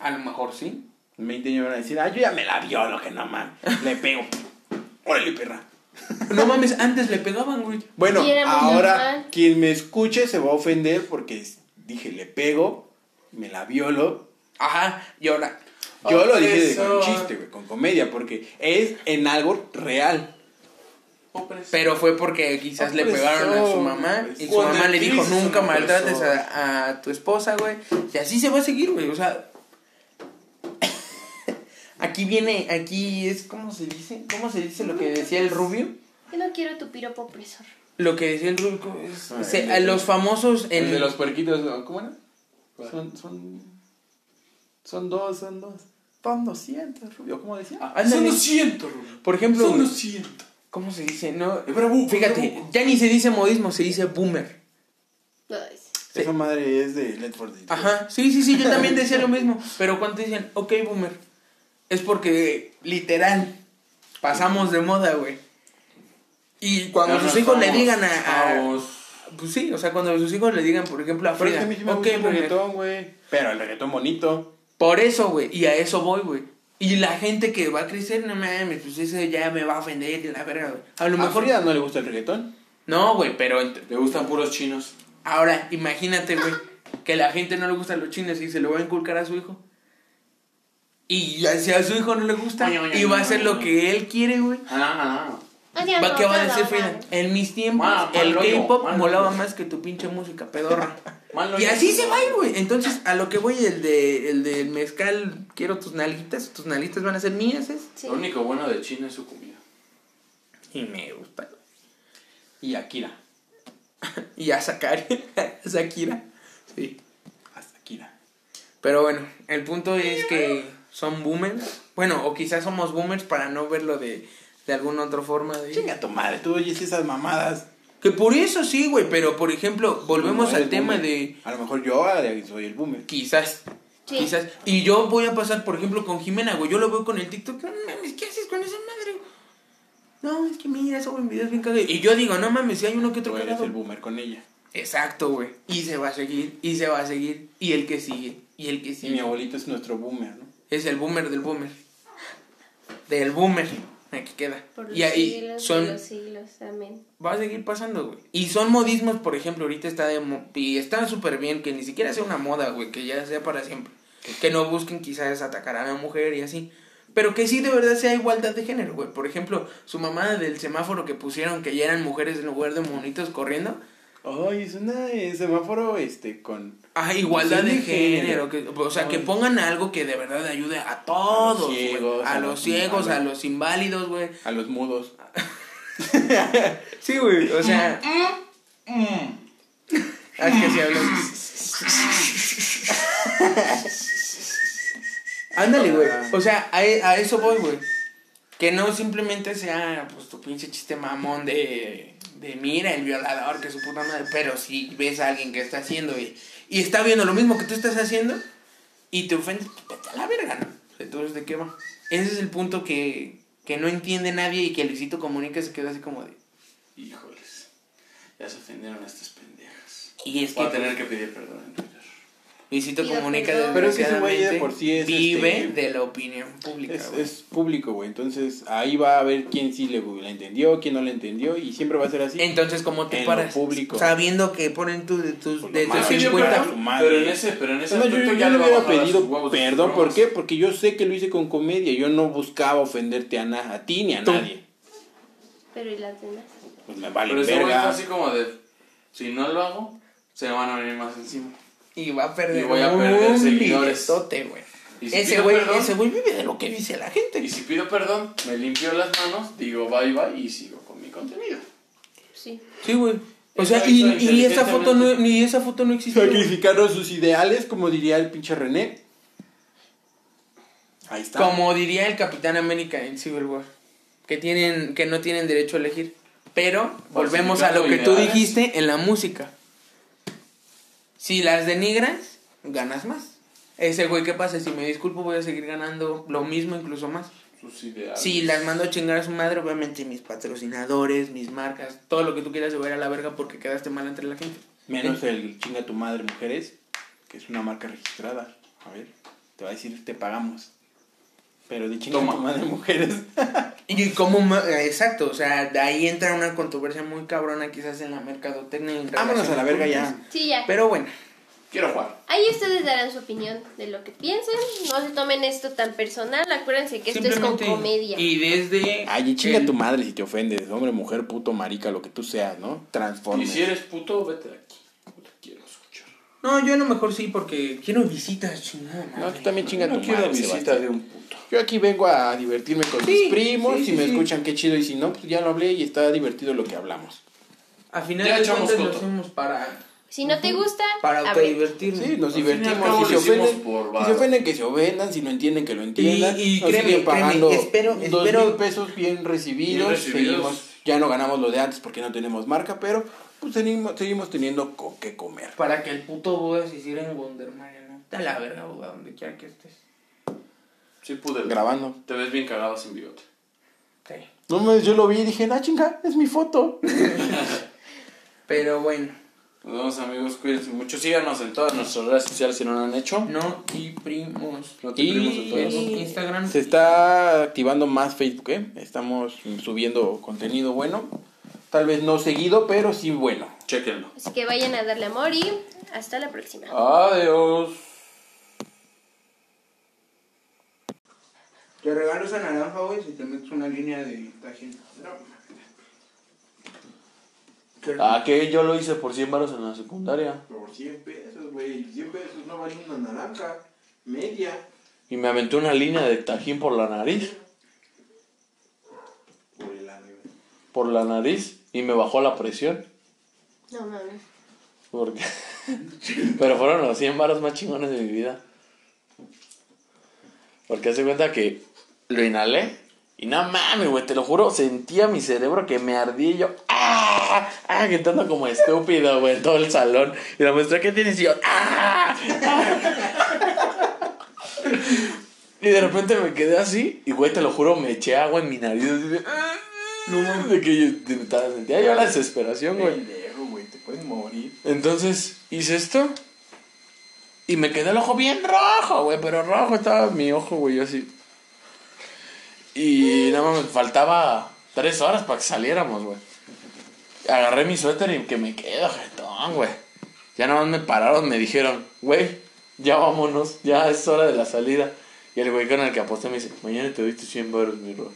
A lo mejor sí. En 20 años van a decir, ah, yo ya me la violo, que no mames. Le pego. [laughs] Órale, perra. No mames, antes le pegaban, güey. Bueno, ahora normal. quien me escuche se va a ofender porque dije, le pego, me la violo. Ajá, y ahora. Yo lo dije de, con chiste, güey, con comedia, porque es en algo real. Pero fue porque quizás le pegaron a su mamá y su Cuando mamá le dijo, nunca maltrates opresor". a, a tu esposa, güey. Y así se va a seguir, güey. O sea, [laughs] aquí viene, aquí es, ¿cómo se dice? ¿Cómo se dice lo que decía el rubio? Yo no quiero tu piropo opresor. Lo que decía el rubio es, se- el a de- los famosos en... El de los puerquitos, ¿no? ¿cómo era? Son, son, son dos, son dos. Son 200, Rubio, ¿cómo decía? Ah. Son 200, Rubén. Por ejemplo, Son güey, 200. ¿cómo se dice? No, Bravuco, fíjate, bravuco. ya ni se dice modismo, se dice boomer. Ay, Sí. Esa madre es de Let's for the Ajá, sí, sí, sí, yo también decía lo mismo. Pero cuando dicen, ok, boomer, es porque literal pasamos de moda, güey. Y cuando Ya sus no hijos le digan a, a-. Pues sí, o sea, cuando sus hijos le digan, por ejemplo, a Pero es Frida, que a mí sí me ok, gusta el boomer. reggaetón, güey. Pero el reggaetón bonito. Por eso, güey, y a eso voy, güey. Y la gente que va a crecer, no mames, pues eso ya me va a ofender y la verga, güey. A lo A mejor. Frida no le gusta el reggaetón. No, güey, pero Le gustan puros chinos. ahora, imagínate, güey, que la gente no le gustan los chinos y se lo va a inculcar a su hijo. Y ya si a su hijo no le gusta, y va a hacer lo que él quiere, güey. Ah, ah. Adiós, Va, ¿Qué va a decir Frida? En mis tiempos, Ma, el K-pop molaba más que tu pinche música pedorra. [laughs] Y así se va, güey. Entonces, a lo que voy, el de el del mezcal, quiero tus nalguitas, tus nalguitas van a ser mías, ¿es? Sí. Lo único bueno de China es su comida. Y me gusta. Y Akira. [laughs] Y a Sakari, a [laughs] Shakira. Sí. Hasta Akira. Pero bueno, el punto es que son boomers. Bueno, o quizás somos boomers para no verlo de, de alguna otra forma. De... Chinga tu madre, tú oyes esas mamadas. Que por eso sí, güey, pero por ejemplo, volvemos No al tema boomer. de A lo mejor yo ah, soy el boomer. quizás. Sí. Quizás. Y yo voy a pasar, por ejemplo, con Jimena, güey. Yo lo veo con el TikTok. No mames, ¿qué haces con esa madre? No, es que mira, suben videos bien cagados. Y yo digo, no mames, si hay uno que otro cagado. el boomer con ella. Exacto, güey. Y se va a seguir, y se va a seguir. Y el que sigue, y el que Y sigue. mi abuelito es nuestro boomer, ¿no? Es el boomer del boomer. Del boomer. Aquí queda. Por los Y ahí siglos son. de los siglos, amén. Va a seguir pasando, güey. Y son modismos, por ejemplo, ahorita está de. mo- Y está súper bien que ni siquiera sea una moda, güey. Que ya sea para siempre. Que no busquen quizás atacar a la mujer y así. Pero que sí de verdad sea igualdad de género, güey. Por ejemplo, su mamá del semáforo que pusieron que ya eran mujeres en lugar de monitos corriendo. Ay, es una eh, semáforo este con Ah, igualdad de género. género. Que, o sea, que pongan algo que de verdad ayude a todos. ciegos, A los ciegos, a a los- los inválidos, güey. a los mudos. [laughs] Sí, güey. O sea. Ah, es que sí hablas. [laughs] Ándale, güey. O sea, a, e- a eso voy, güey. Que no simplemente sea, pues, tu pinche chiste mamón de, de mira, el violador, que su puta madre. Pero si ves a alguien que está haciendo y, y está viendo lo mismo que tú estás haciendo y te ofende, pues, vete a la verga, ¿no? Entonces, ¿de qué va? Ese es el punto que, que no entiende nadie y que Luisito Comunica se queda así como de... Híjoles. Ya se ofendieron a estas pendejas. Y es que... Voy a tener que pedir perdón Pido Comunica. Pero es que ese güey de por sí es, vive este, de la opinión pública, Es, es público, güey. Entonces ahí va a ver quién sí le, la entendió, quién no la entendió y siempre va a ser así. Entonces, ¿cómo te en paras? público. Sabiendo que ponen tu, de tus, Pues de tus malo, pidió 50... perdón, su madre. Pero en ese, pero en ese Es más, yo, yo ya le hubiera pedido perdón, ¿por qué? Porque yo sé que lo hice con comedia, yo no buscaba ofenderte a, na- a ti ni a Tú. nadie. Pero ¿y las demás? Pues me vale Pero ese güey así como de, si no lo hago, se me van a venir más encima. Y va a perder Y voy a perder un seguidores. güey. Si Ese güey, ese güey vive de lo que dice la gente. Y si pido perdón, me limpio las manos, digo bye bye y sigo con mi contenido. Sí. Sí, güey. O sea, y, y esa foto no, ni esa foto no existe. Sacrificaron sus ideales, como diría el pinche René. Ahí está. Como diría el Capitán América en Civil War. Que tienen, que no tienen derecho a elegir. Pero volvemos a lo que tú dijiste en la música. Si las denigras, ganas más. Ese güey, ¿qué pasa? Si me disculpo, voy a seguir ganando lo mismo, incluso más. Sus ideales. Si las mando a chingar a su madre, obviamente mis patrocinadores, mis marcas, todo lo que tú quieras se va a ir a la verga porque quedaste mal entre la gente. Menos el chinga tu madre mujeres, que es una marca registrada. A ver, te va a decir te pagamos. Pero de chinga tu madre mujeres. [laughs] Y como, exacto, o sea, de ahí entra una controversia muy cabrona quizás en la mercadotecnia. y en Vámonos a la verga ya. Sí, ya. Pero bueno, Quiero jugar. Ahí ustedes darán su opinión de lo que piensen. No se tomen esto tan personal. Acuérdense que esto es con comedia. Y desde... Ay, y chinga el- tu madre si te ofendes. Hombre, mujer, puto, marica, lo que tú seas, ¿no? Y Transforme. si eres puto, vete de aquí. No te quiero escuchar. No, yo a lo mejor sí porque quiero visitas, chingada No, tú también chinga no tu quiero madre, visita Sebastián. de un puto. Yo aquí vengo a divertirme con Sí, mis primos. sí, si sí, me sí. escuchan, qué chido. Y si no, pues ya lo hablé y está divertido lo que hablamos. A final Ya de cuentas lo hacemos para Si no te gusta, Para abre. autodivertirnos. Sí, nos Al al divertimos. Si se, ofenden, por si se ofenden, que se ofendan. Si no entienden, que lo entiendan. Y- y Nos créeme, siguen pagando créeme, espero- dos espero- mil pesos bien recibidos. Bien recibidos. Seguimos, ya no ganamos lo de antes porque no tenemos marca, pero pues seguimos, seguimos teniendo con qué comer. Para que el puto Buda se hiciera en Wonder Mariano. Está la verga, Buda, donde quiera que estés. Sí pude. Grabando. Te ves bien cagado sin bigote. Sí. No me, yo lo vi y dije, ah, chinga, es mi foto. [laughs] Pero bueno, Nos vemos amigos, cuídense mucho. Síganos en todas nuestras redes sociales si no lo han hecho. no y primos. No te primos en Y. Facebook, Instagram. se está activando más Facebook, ¿eh? Estamos subiendo contenido bueno. Tal vez no seguido, pero sí bueno. Chequenlo. Así que vayan a darle amor y hasta la próxima. Adiós. Te regalo esa naranja, güey, si te metes una línea de tajín. Ah, que yo lo hice por 100 baros en la secundaria. Por 100 pesos, güey. 100 pesos no vale una naranja. Media. Y me aventé una línea de tajín por la nariz. Por el güey. Por la nariz. Y me bajó la presión. No mames. Porque... [laughs] Pero fueron los 100 baros más chingones de mi vida. Porque hace cuenta que lo inhalé. Y no mames, güey, te lo juro, sentía mi cerebro que me ardía y yo, ¡ah! ¡ah! Gritando como estúpido, güey, en todo el salón. Y la muestra, ¿qué tienes? Y yo, ¡ah! ¡ah! Y de repente me quedé así. Y, güey, te lo juro, me eché agua en mi nariz. así de, "Ah". No mames, de que yo de- sentía yo la desesperación, güey. Pendejo, güey, te puedes morir. Entonces hice esto y me quedó el ojo bien rojo, güey, pero rojo estaba mi ojo, güey, yo así. Y nada más me faltaba tres horas para que saliéramos, güey. Agarré mi suéter y que me quedo, jetón, güey. Ya nada más me pararon, me dijeron, güey, ya vámonos, ya es hora de la salida. Y el güey con el que aposté me dice, mañana te doy tus 100 baros, mi bro.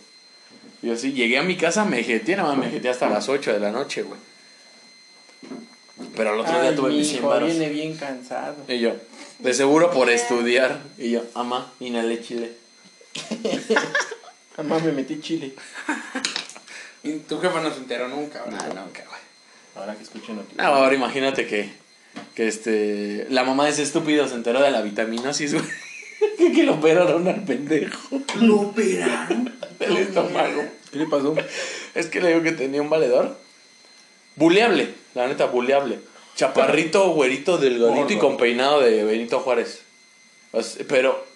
Y yo sí, llegué a mi casa, me jeteé, nada más me jeteé hasta las 8 de la noche, güey. Pero al otro día Ay, tuve mis 100 mijo, baros. viene bien cansado. Y yo, de seguro por estudiar. Y yo, mamá, inhalé chile. [laughs] Mamá, me metí chile. [laughs] Y tu jefa no se enteró nunca, No, güey. no, qué güey. Ahora que escucho noticias. No, ahora imagínate que, que este, la mamá de ese estúpido se enteró de la vitaminosis, güey. [laughs] que, que lo operaron al pendejo Lo operaron. [laughs] del estómago. ¿Qué le pasó? Es que le digo que tenía un valedor. Buleable, la neta, buleable. Chaparrito, güerito, delgadito y con peinado de Benito Juárez. O sea, pero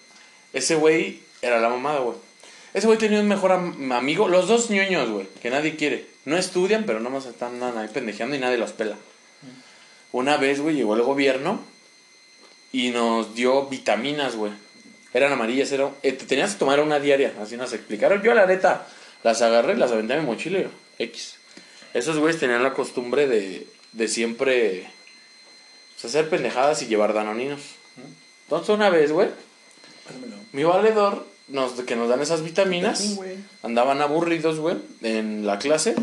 ese güey era la mamada, güey. Ese güey tenía un mejor am- amigo. Los dos ñoños, güey, que nadie quiere. No estudian, pero nomás están nada, ahí pendejeando y nadie los pela. Una vez, güey, llegó el gobierno y nos dio vitaminas, güey. Eran amarillas, eran... eh, te tenías que tomar una diaria, así nos explicaron. Yo, la neta, las agarré, las aventé a mi mochila y yo, X. Esos güeyes tenían la costumbre de, de siempre pues, hacer pendejadas y llevar danoninos. Entonces, una vez, güey, mi valedor, nos, que nos dan esas vitaminas, Sí, güey. andaban aburridos, güey, en la clase.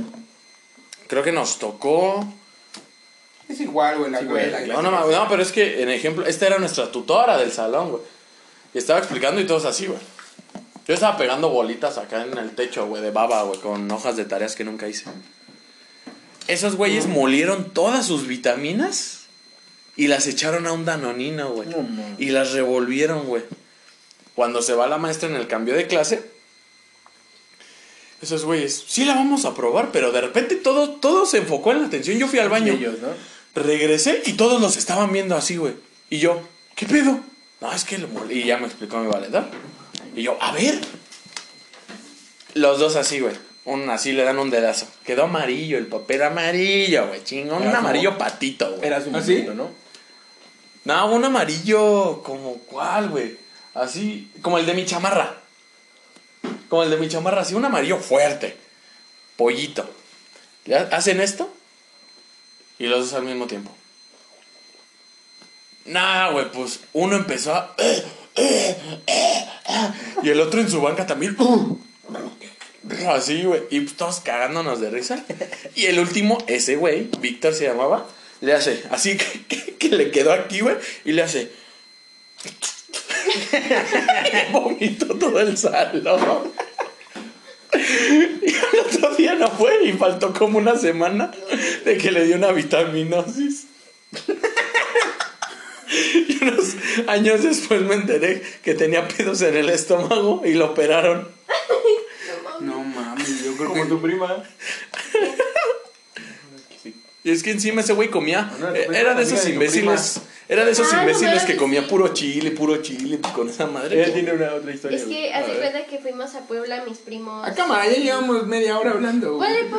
Creo que nos tocó... Es igual, güey, la Sí, güey, No, no, no, no, pero es que, en ejemplo, esta era nuestra tutora del salón, güey. Y estaba explicando y todos así, güey. Yo estaba pegando bolitas acá en el techo, güey, de baba, güey, con hojas de tareas que nunca hice. Esos güeyes molieron todas sus vitaminas y las echaron a un danonino, güey. No, y las revolvieron, güey. Cuando se va la maestra en el cambio de clase, esos güeyes, sí la vamos a probar, pero de repente todo, todo se enfocó en la atención. Yo fui al baño. Ellos, ¿no? Regresé y todos los estaban viendo así, güey. Y yo, ¿qué pedo? No, es que lo molí. Y ya me explicó mi valedor. Y yo, a ver. Los dos así, güey. Un así le dan un dedazo. Quedó amarillo, el papel amarillo, güey. Chingón. Un amarillo como- patito, güey. Era su ¿Ah, sí? momento, ¿no? No, un amarillo como cuál, güey. Así, como el de mi chamarra. Como el de mi chamarra, así, un amarillo fuerte. Pollito. Le ha- hacen esto y los dos al mismo tiempo. Nah, güey, pues uno empezó a... Y el otro en su banca también... Así, güey. Y pues todos cagándonos de risa. Y el último, ese güey, Víctor se llamaba, le hace así que le quedó aquí, güey. Y le hace... [laughs] y vomitó todo el salón. Y el otro día no fue y faltó como una semana de que le dio una vitaminosis. [laughs] Y unos años después me enteré que tenía pedos en el estómago y lo operaron. No mames, yo creo Como que. tu prima. [laughs] Y es que encima ese güey comía. No, eh, Era de esos imbéciles. Era de esos Ah, imbéciles que comía puro chile, puro chile con esa madre. Ella tiene una otra historia. Es que hace cuenta que fuimos a Puebla, mis primos. A cámara, ya llevamos media hora hablando. ¿Cuál?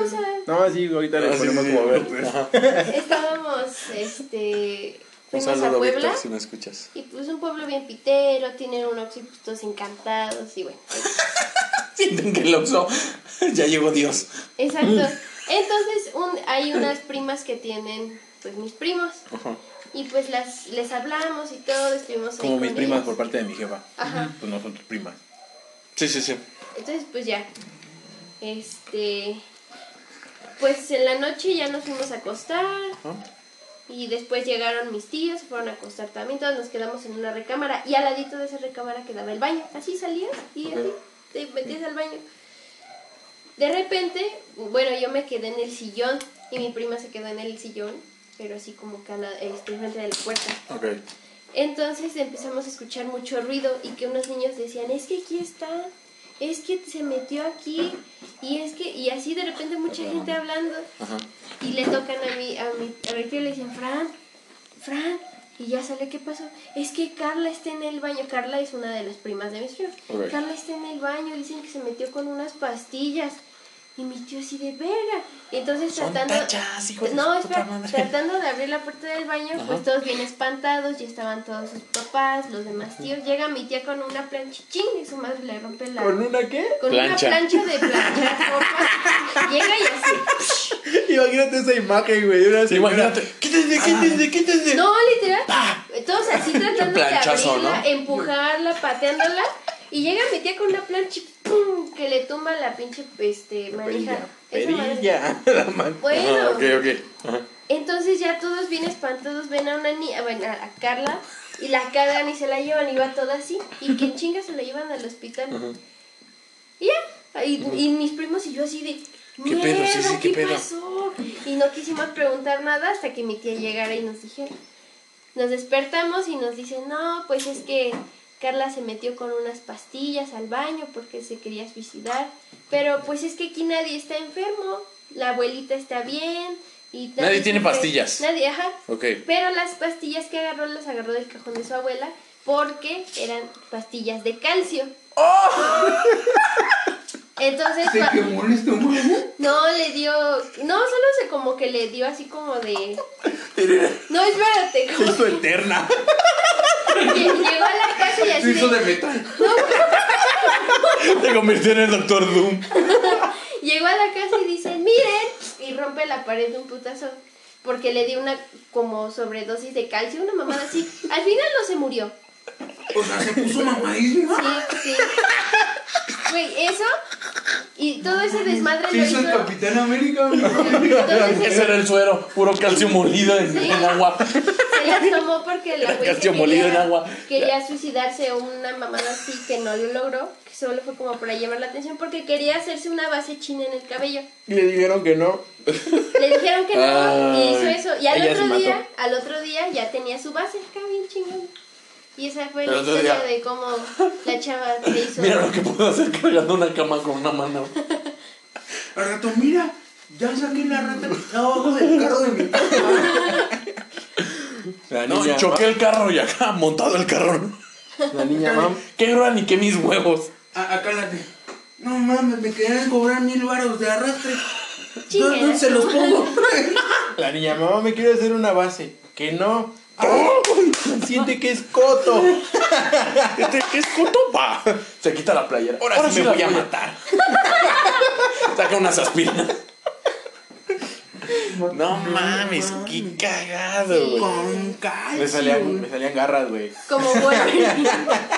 No, sí, ahorita le Ah, sí, ponemos sí, como a ver. pues. Estábamos, este. Un Fuimos a saludo, Puebla. Víctor, si me escuchas. Y pues un pueblo bien pitero, tienen un y pues todos encantados y bueno. [laughs] Sienten que el Oxxo [laughs] ya llegó Dios. Exacto. Entonces un, hay unas primas que tienen pues mis primos Ajá. Y pues las les hablamos y todo, estuvimos Como mis primas ellas. por parte de mi jefa. Ajá. Pues no son tus primas. Sí, sí, sí. Entonces pues ya. Este pues en la noche ya nos fuimos a acostar Ajá. y después llegaron mis tíos, se fueron a acostar también, todos nos quedamos en una recámara y al ladito de esa recámara quedaba el baño. Así salías y así te metías al baño. De repente, bueno, yo me quedé en el sillón y mi prima se quedó en el sillón, pero así como que a la, este, frente de la puerta. Entonces empezamos a escuchar mucho ruido y que unos niños decían, es que aquí está, es que se metió aquí y es que, y así de repente mucha gente hablando Ajá. y le tocan a mi, a mi, a mi tío y le dicen, Fran, Fran, y ya sale, ¿qué pasó? Es que Carla está en el baño, Carla es una de las primas de mis Ok. Carla está en el baño, dicen que se metió con unas pastillas. Y mi tío así de verga. Y entonces Son tratando. tachas, hijos de no, espera, madre. tratando de abrir la puerta del baño, pues todos bien espantados, ya estaban todos sus papás, los demás tíos. Llega mi tía con una planchichín y su madre le rompe la. ¿Con una qué? con Plancha. una plancha de planchar ropa. Llega y así. [laughs] Imagínate esa imagen, güey. Una Sí, imagínate. Quítense, quítense, quítense. No, literal. Todos así tratando de abrirla, ¿no? empujarla, pateándola. Y llega mi tía con una plancha. [clears throat] que le tumba la pinche este, manija. Perilla. [laughs] La man- Bueno, Ah, ok, ok. Ajá. entonces ya todos bien espantados ven a una niña, bueno, a Carla, y la cargan y se la llevan y va toda así. Y que en chinga se la llevan al hospital. Y ya. Y, y mis primos y yo así de. ¿Qué pedo? Sí, "Mierda, sí, ¿qué pedo?" pasó? Y no quisimos preguntar nada hasta que mi tía llegara y nos dijera. Nos despertamos y nos dice, no, pues es que Carla se metió con unas pastillas al baño porque se quería suicidar. Pero pues es que aquí nadie está enfermo, la abuelita está bien. Y Nadie tiene sufre". pastillas. Nadie, ajá. Ok. Pero las pastillas que agarró las agarró del cajón de su abuela porque eran pastillas de calcio. [laughs] Entonces, ¿Se quemó el estómago? no le dio, no, solo se como que le dio así como de, no, espérate, [laughs] Se como hizo eterna. que [laughs] llegó a la casa y Se así hizo de, de metal. [laughs] Se convirtió en el Doctor Doom. llegó a la casa y dice, miren, y rompe la pared de un putazo. Porque le dio una como sobredosis de calcio, una mamada así. Al final no se murió. O sea, se puso mamadísima. Sí, sí. Güey, eso y todo ese desmadre lo hizo el. Capitán América. ese- Ese era el suero, puro calcio molido en, Sí. en agua. Se las tomó porque la Era güey calcio molido en agua. quería suicidarse o una mamada así que no lo logró, que solo fue como para llamar la atención porque quería hacerse una base china en el cabello. Y le dijeron que no. Le dijeron que no y hizo Ay, eso. Y al ella se otro mató. día, al otro día ya tenía su base acá bien chingón. Y esa fue la historia de cómo la chava le [laughs] hizo. Mira lo que puedo hacer cargando una cama con una mano. [laughs] Al rato, mira, ya saqué la rata que estaba abajo del carro de mi papá. La No, niña. choqué el carro y acá montado el carro. La niña, mam. [laughs] Qué gran y qué mis huevos. A- Acá la de. No mames, me querían cobrar mil baros de arrastre. Chingue ¿Dónde se los pongo? La niña, mamá, me quiere hacer una base. Que no. Siente que es coto. Este, ¿Qué es coto? Va. Se quita la playera. Ahora, sí me voy a matar. Saca unas aspirinas. No mames, qué cagado, güey. Con calcio. Me salían, me salían garras, güey. Como Wolverine. [laughs]